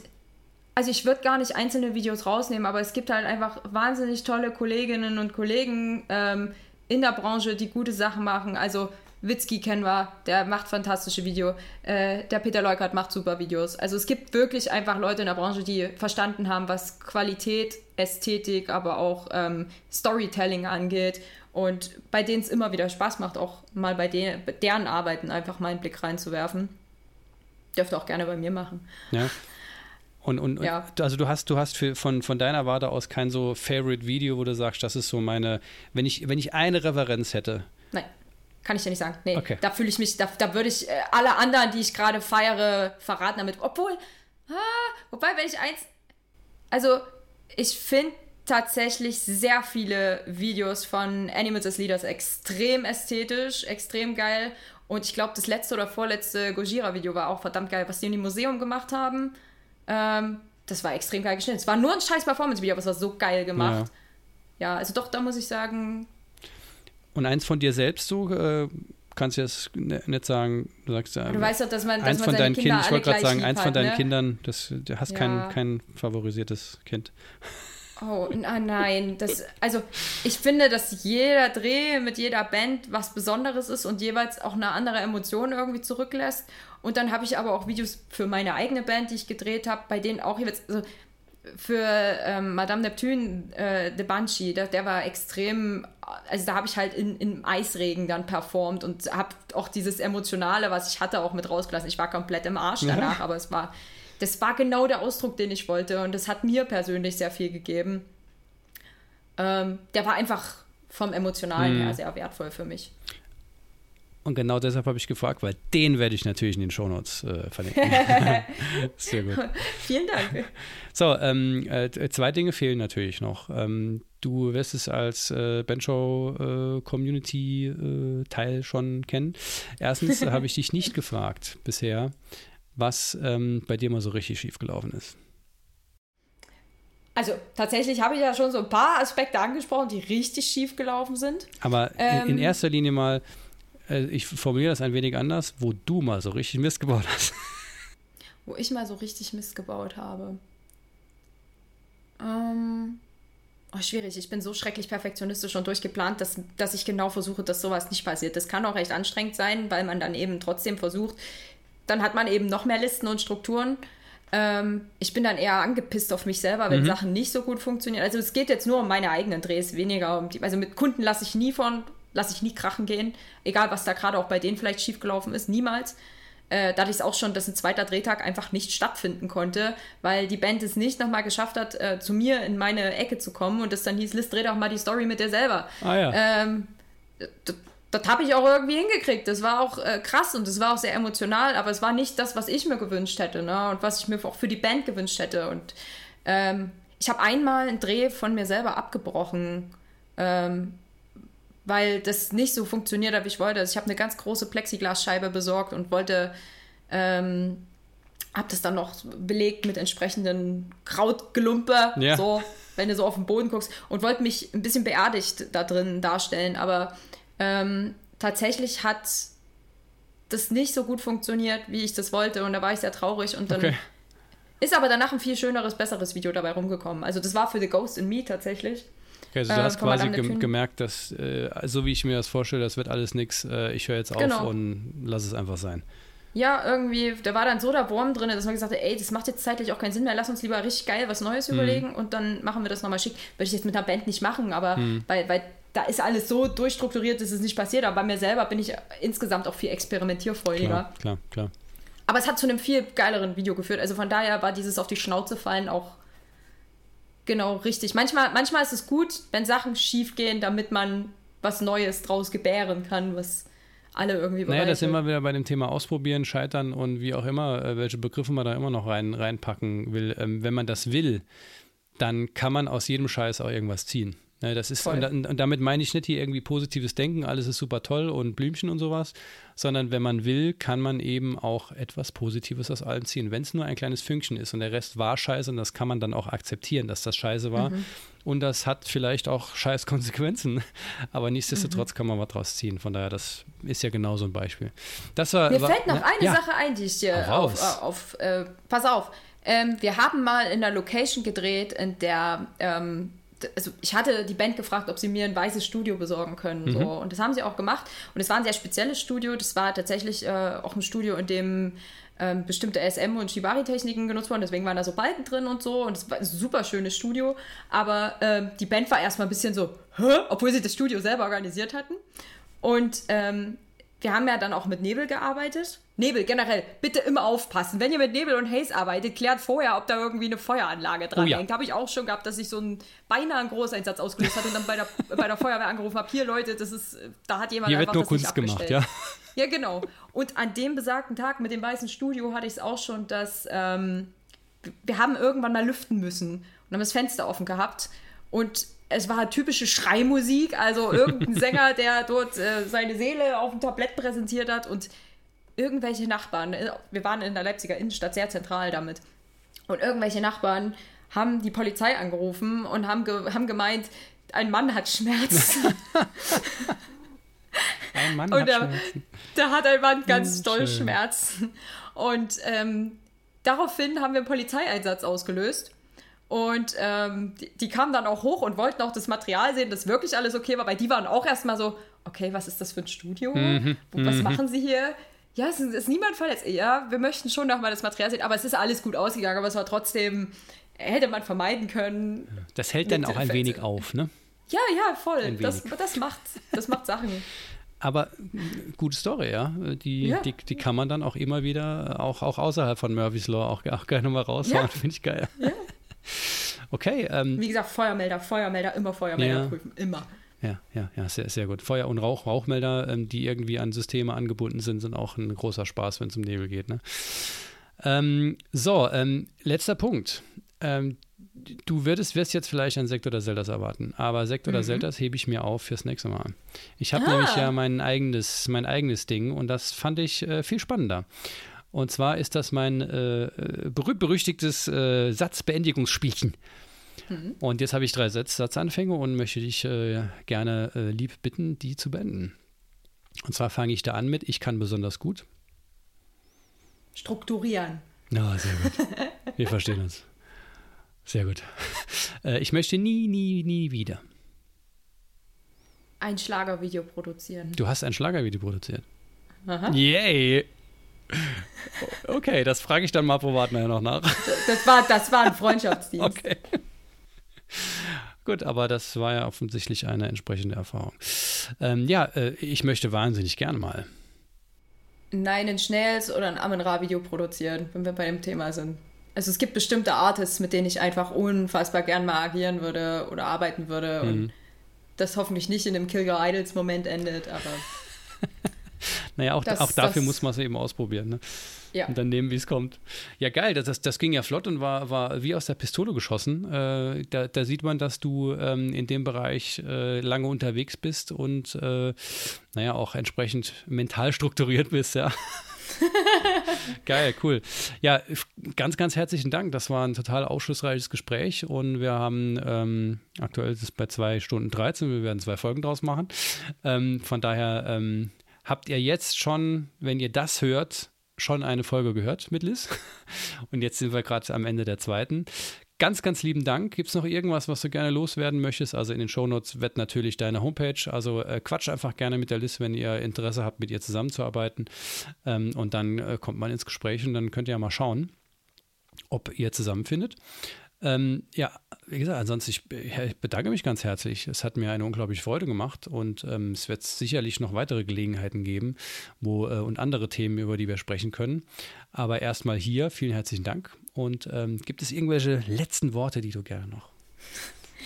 also ich würde gar nicht einzelne Videos rausnehmen, aber es gibt halt einfach wahnsinnig tolle Kolleginnen und Kollegen ähm, in der Branche, die gute Sachen machen. Also Witzki kennen wir, der macht fantastische Videos. Äh, der Peter Leukert macht super Videos. Also es gibt wirklich einfach Leute in der Branche, die verstanden haben, was Qualität, Ästhetik, aber auch ähm, Storytelling angeht. Und bei denen es immer wieder Spaß macht, auch mal bei denen, deren Arbeiten einfach mal einen Blick reinzuwerfen. Dürfte auch gerne bei mir machen. Ja. Und, und, ja. also du hast, du hast für, von, von deiner Warte aus kein so Favorite Video, wo du sagst, das ist so meine, wenn ich, wenn ich eine Referenz hätte, Nein. Kann ich dir nicht sagen. Nee, okay. da fühle ich mich, da, da würde ich äh, alle anderen, die ich gerade feiere, verraten damit. Obwohl, ah, wobei, wenn ich eins. Also, ich finde tatsächlich sehr viele Videos von Animals as Leaders extrem ästhetisch, extrem geil. Und ich glaube, das letzte oder vorletzte Gojira-Video war auch verdammt geil, was die in dem Museum gemacht haben. Ähm, das war extrem geil geschnitten. Es war nur ein scheiß Performance-Video, aber es war so geil gemacht. Ja. ja, also doch, da muss ich sagen, und eins von dir selbst so, äh, kannst du jetzt nicht sagen, du sagst äh, Du weißt doch, dass man, dass eins man von deinen Kindern, ich wollte gerade sagen, eins hat, von deinen ne? Kindern, das, du hast Ja. kein, kein favorisiertes Kind. Oh, na, nein. Das, also, ich finde, dass jeder Dreh mit jeder Band was Besonderes ist und jeweils auch eine andere Emotion irgendwie zurücklässt. Und dann habe ich aber auch Videos für meine eigene Band, die ich gedreht habe, bei denen auch jeweils. Also, für ähm, Madame Neptune, äh, The Banshee, der, der war extrem, also da habe ich halt in, im Eisregen dann performt und habe auch dieses Emotionale, was ich hatte, auch mit rausgelassen. Ich war komplett im Arsch danach, ja. aber es war, das war genau der Ausdruck, den ich wollte und das hat mir persönlich sehr viel gegeben. Ähm, der war einfach vom Emotionalen mhm. her sehr wertvoll für mich. Und genau deshalb habe ich gefragt, weil den werde ich natürlich in den Shownotes äh, verlinken. Sehr gut. Vielen Dank. So, ähm, äh, zwei Dinge fehlen natürlich noch. Ähm, du wirst es als äh, Bencho äh, Community äh, Teil schon kennen. Erstens habe ich dich nicht gefragt bisher, was ähm, bei dir mal so richtig schief gelaufen ist. Also tatsächlich habe ich ja schon so ein paar Aspekte angesprochen, die richtig schief gelaufen sind. Aber in, in ähm, erster Linie mal, ich formuliere das ein wenig anders, wo du mal so richtig Mist gebaut hast. Wo ich mal so richtig Mist gebaut habe. Ähm, oh, schwierig. Ich bin so schrecklich perfektionistisch und durchgeplant, dass, dass ich genau versuche, dass sowas nicht passiert. Das kann auch recht anstrengend sein, weil man dann eben trotzdem versucht, dann hat man eben noch mehr Listen und Strukturen. Ähm, ich bin dann eher angepisst auf mich selber, wenn mhm. Sachen nicht so gut funktionieren. Also es geht jetzt nur um meine eigenen Drehs, weniger um die. Also mit Kunden lasse ich nie von lasse ich nie krachen gehen. Egal, was da gerade auch bei denen vielleicht schiefgelaufen ist, niemals. Äh, da hatte ich es auch schon, dass ein zweiter Drehtag einfach nicht stattfinden konnte, weil die Band es nicht nochmal geschafft hat, äh, zu mir in meine Ecke zu kommen und es dann hieß, Liz, dreh doch mal die Story mit dir selber. Ah, ja. Ähm, das habe ich auch irgendwie hingekriegt. Das war auch äh, krass und das war auch sehr emotional, aber es war nicht das, was ich mir gewünscht hätte ne? und was ich mir auch für die Band gewünscht hätte. Und ähm, ich habe einmal einen Dreh von mir selber abgebrochen. Ähm, weil das nicht so funktioniert hat, wie ich wollte. Also ich habe eine ganz große Plexiglasscheibe besorgt und wollte, ähm, habe das dann noch belegt mit entsprechenden Krautgelumpe, ja. so, wenn du so auf den Boden guckst, und wollte mich ein bisschen beerdigt da drin darstellen. Aber ähm, tatsächlich hat das nicht so gut funktioniert, wie ich das wollte. Und da war ich sehr traurig und dann. Okay. Ist aber danach ein viel schöneres, besseres Video dabei rumgekommen. Also das war für The Ghost in Me tatsächlich. Okay, also du äh, hast quasi gem gemerkt, dass, äh, so wie ich mir das vorstelle, das wird alles nichts, äh, ich höre jetzt auf genau. und lass es einfach sein. Ja, irgendwie, da war dann so der Wurm drin, dass man gesagt hat, ey, das macht jetzt zeitlich auch keinen Sinn mehr, lass uns lieber richtig geil was Neues mhm. überlegen und dann machen wir das nochmal schick. Würde ich jetzt mit einer Band nicht machen, aber mhm. weil, weil da ist alles so durchstrukturiert, dass es nicht passiert, aber bei mir selber bin ich insgesamt auch viel experimentierfreudiger. Klar, klar, klar. Aber es hat zu einem viel geileren Video geführt. Also von daher war dieses auf die Schnauze fallen auch Genau, richtig. Manchmal, manchmal ist es gut, wenn Sachen schief gehen, damit man was Neues draus gebären kann, was alle irgendwie. Naja, das sind wir wieder bei dem Thema Ausprobieren, Scheitern und wie auch immer, äh, welche Begriffe man da immer noch rein, reinpacken will. Ähm, wenn man das will, dann kann man aus jedem Scheiß auch irgendwas ziehen. Ne, das ist, und, und, damit meine ich nicht hier irgendwie positives Denken, alles ist super toll und Blümchen und sowas, sondern wenn man will, kann man eben auch etwas Positives aus allem ziehen. Wenn es nur ein kleines Fünkchen ist und der Rest war scheiße und das kann man dann auch akzeptieren, dass das scheiße war. Mhm. Und das hat vielleicht auch scheiß Konsequenzen, aber nichtsdestotrotz mhm. kann man was draus ziehen. Von daher, das ist ja genau so ein Beispiel. Das war, Mir war, fällt noch ne? eine ja. Sache ein, die ich dir auf, auf, auf äh, pass auf, ähm, wir haben mal in der Location gedreht, in der ähm, also ich hatte die Band gefragt, ob sie mir ein weißes Studio besorgen können. Mhm. So. Und das haben sie auch gemacht. Und es war ein sehr spezielles Studio. Das war tatsächlich äh, auch ein Studio, in dem ähm, bestimmte SM- und Shibari-Techniken genutzt wurden. Deswegen waren da so Balken drin und so. Und es war ein super schönes Studio. Aber ähm, die Band war erstmal ein bisschen so, Hä? obwohl sie das Studio selber organisiert hatten. Und ähm, wir haben ja dann auch mit Nebel gearbeitet. Nebel generell, bitte immer aufpassen. Wenn ihr mit Nebel und Haze arbeitet, klärt vorher, ob da irgendwie eine Feueranlage dran oh, ja. hängt. Habe ich auch schon gehabt, dass ich so einen beinahe einen Großeinsatz ausgelöst hatte und dann bei der, bei der Feuerwehr angerufen habe, hier Leute, das ist, da hat jemand hier einfach wird nur das Kunst gemacht, ja. Ja, genau. Und an dem besagten Tag mit dem weißen Studio hatte ich es auch schon, dass ähm, wir haben irgendwann mal lüften müssen und haben das Fenster offen gehabt und es war typische Schreimusik, also irgendein Sänger, der dort äh, seine Seele auf dem Tablett präsentiert hat und irgendwelche Nachbarn, äh, wir waren in der Leipziger Innenstadt sehr zentral damit, und irgendwelche Nachbarn haben die Polizei angerufen und haben, ge haben gemeint, ein Mann hat Schmerzen. ein Mann und hat da, Schmerzen. Da hat ein Mann ganz hm, doll Schmerzen. Und ähm, daraufhin haben wir einen Polizeieinsatz ausgelöst. Und ähm, die, die, kamen dann auch hoch und wollten auch das Material sehen, dass wirklich alles okay war, weil die waren auch erstmal so, okay, was ist das für ein Studio? Mhm, was mhm. machen sie hier? Ja, es ist, ist niemand verletzt. Ja, wir möchten schon nochmal das Material sehen, aber es ist alles gut ausgegangen, aber es war trotzdem hätte man vermeiden können. Das hält dann auch ein wenig auf, ne? Ja, ja, voll. Das, das, macht, das macht Sachen. Aber gute Story, ja. Die, ja. Die, die kann man dann auch immer wieder, auch, auch außerhalb von Murphy's Law, auch, auch gerne mal raushauen. Ja. Finde ich geil. Ja. Okay. Ähm, Wie gesagt, Feuermelder, Feuermelder, immer Feuermelder ja. prüfen, immer. Ja, ja, ja, sehr, sehr gut. Feuer- und Rauch, Rauchmelder, ähm, die irgendwie an Systeme angebunden sind, sind auch ein großer Spaß, wenn es um Nebel geht. Ne? Ähm, so, ähm, letzter Punkt. Ähm, du würdest, wirst jetzt vielleicht ein Sekt oder Zeldas erwarten, aber Sekt oder mhm. Zeldas hebe ich mir auf fürs nächste Mal. Ich habe ah. nämlich ja mein eigenes, mein eigenes Ding und das fand ich äh, viel spannender. Und zwar ist das mein äh, berühmt-berüchtigtes äh, Satzbeendigungsspielchen. Mhm. Und jetzt habe ich drei Satz Satzanfänge und möchte dich äh, gerne äh, lieb bitten, die zu beenden. Und zwar fange ich da an mit, ich kann besonders gut. Strukturieren. Na, oh, sehr gut. Wir verstehen uns. Sehr gut. Äh, ich möchte nie, nie, nie wieder. Ein Schlagervideo produzieren. Du hast ein Schlagervideo produziert. Aha. Yay! Okay, das frage ich dann mal privat nachher noch nach. Das war, das war ein Freundschaftsdienst. Okay. Gut, aber das war ja offensichtlich eine entsprechende Erfahrung. Ähm, ja, äh, ich möchte wahnsinnig gerne mal. Nein, ein Schnells oder ein Amen-Ra-Video produzieren, wenn wir bei dem Thema sind. Also es gibt bestimmte Artists, mit denen ich einfach unfassbar gern mal agieren würde oder arbeiten würde mhm. und das hoffentlich nicht in einem Kill Your Idols Moment endet, aber naja, auch, das, auch dafür das, muss man es eben ausprobieren. Ne? Ja. Und dann nehmen, wie es kommt. Ja, geil, das, das, das, ging ja flott und war, war wie aus der Pistole geschossen. Äh, da, da, sieht man, dass du ähm, in dem Bereich äh, lange unterwegs bist und äh, naja, auch entsprechend mental strukturiert bist, ja. Geil, cool. Ja, ganz, ganz herzlichen Dank. Das war ein total aufschlussreiches Gespräch und wir haben ähm, aktuell ist es bei zwei Stunden 13. Wir werden zwei Folgen draus machen. Ähm, von daher ähm, habt ihr jetzt schon, wenn ihr das hört, schon eine Folge gehört mit Liz. Und jetzt sind wir gerade am Ende der zweiten. Ganz, ganz lieben Dank. Gibt es noch irgendwas, was du gerne loswerden möchtest? Also in den Shownotes wird natürlich deine Homepage. Also äh, quatsch einfach gerne mit der Liz, wenn ihr Interesse habt, mit ihr zusammenzuarbeiten. Ähm, und dann äh, kommt man ins Gespräch und dann könnt ihr ja mal schauen, ob ihr zusammenfindet. Ähm, ja, wie gesagt, ansonsten, ich, bedanke mich ganz herzlich. Es hat mir eine unglaubliche Freude gemacht und ähm, es wird sicherlich noch weitere Gelegenheiten geben wo, äh, und andere Themen, über die wir sprechen können. Aber erstmal hier, vielen herzlichen Dank. Und ähm, gibt es irgendwelche letzten Worte, die du gerne noch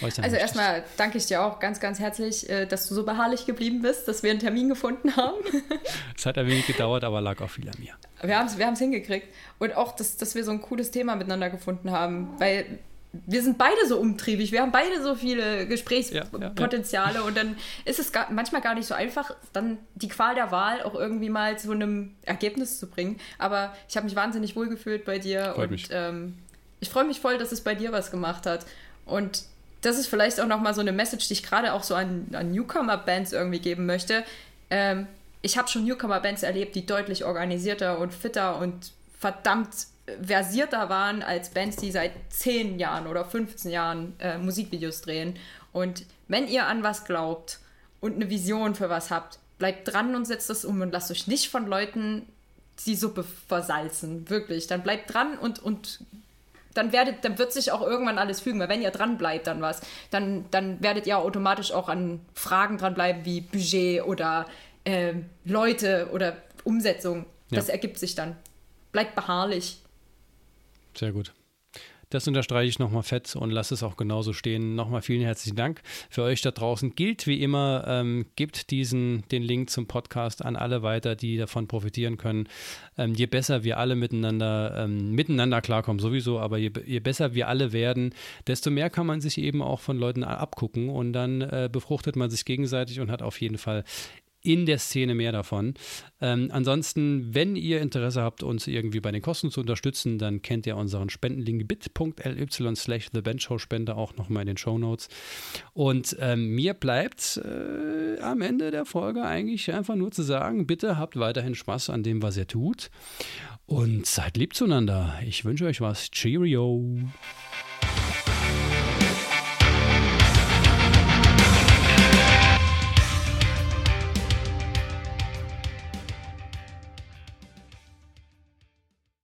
also erstmal danke ich dir auch ganz, ganz herzlich, äh, dass du so beharrlich geblieben bist, dass wir einen Termin gefunden haben. es hat ein wenig gedauert, aber lag auch viel an mir. Wir haben es wir hingekriegt. Und auch, dass, dass wir so ein cooles Thema miteinander gefunden haben, weil wir sind beide so umtriebig, wir haben beide so viele Gesprächspotenziale ja, ja, ja. und dann ist es gar, manchmal gar nicht so einfach, dann die Qual der Wahl auch irgendwie mal zu einem Ergebnis zu bringen. Aber ich habe mich wahnsinnig wohlgefühlt bei dir Freut und ähm, ich freue mich voll, dass es bei dir was gemacht hat. Und das ist vielleicht auch nochmal so eine Message, die ich gerade auch so an, an Newcomer-Bands irgendwie geben möchte. Ähm, ich habe schon Newcomer-Bands erlebt, die deutlich organisierter und fitter und verdammt versierter waren als Bands, die seit 10 Jahren oder 15 Jahren äh, Musikvideos drehen. Und wenn ihr an was glaubt und eine Vision für was habt, bleibt dran und setzt das um und lasst euch nicht von Leuten die Suppe versalzen. Wirklich. Dann bleibt dran und, und dann werdet, dann wird sich auch irgendwann alles fügen, weil wenn ihr dran bleibt, dann was, dann, dann werdet ihr automatisch auch an Fragen dranbleiben wie Budget oder äh, Leute oder Umsetzung. Das ja. ergibt sich dann. Bleibt beharrlich. Sehr gut. Das unterstreiche ich nochmal fett und lasse es auch genauso stehen. Nochmal vielen herzlichen Dank. Für euch da draußen gilt wie immer, ähm, gebt diesen, den Link zum Podcast an alle weiter, die davon profitieren können. Ähm, je besser wir alle miteinander, ähm, miteinander klarkommen, sowieso, aber je, je, besser wir alle werden, desto mehr kann man sich eben auch von Leuten abgucken und dann äh, befruchtet man sich gegenseitig und hat auf jeden Fall in der Szene mehr davon. Ähm, ansonsten, wenn ihr Interesse habt, uns irgendwie bei den Kosten zu unterstützen, dann kennt ihr unseren Spendenlink bit.ly slash thebenchowspende auch nochmal in den Show Notes. Und ähm, mir bleibt äh, am Ende der Folge eigentlich einfach nur zu sagen, bitte habt weiterhin Spaß an dem, was ihr tut und seid lieb zueinander. Ich wünsche euch was. Cheerio!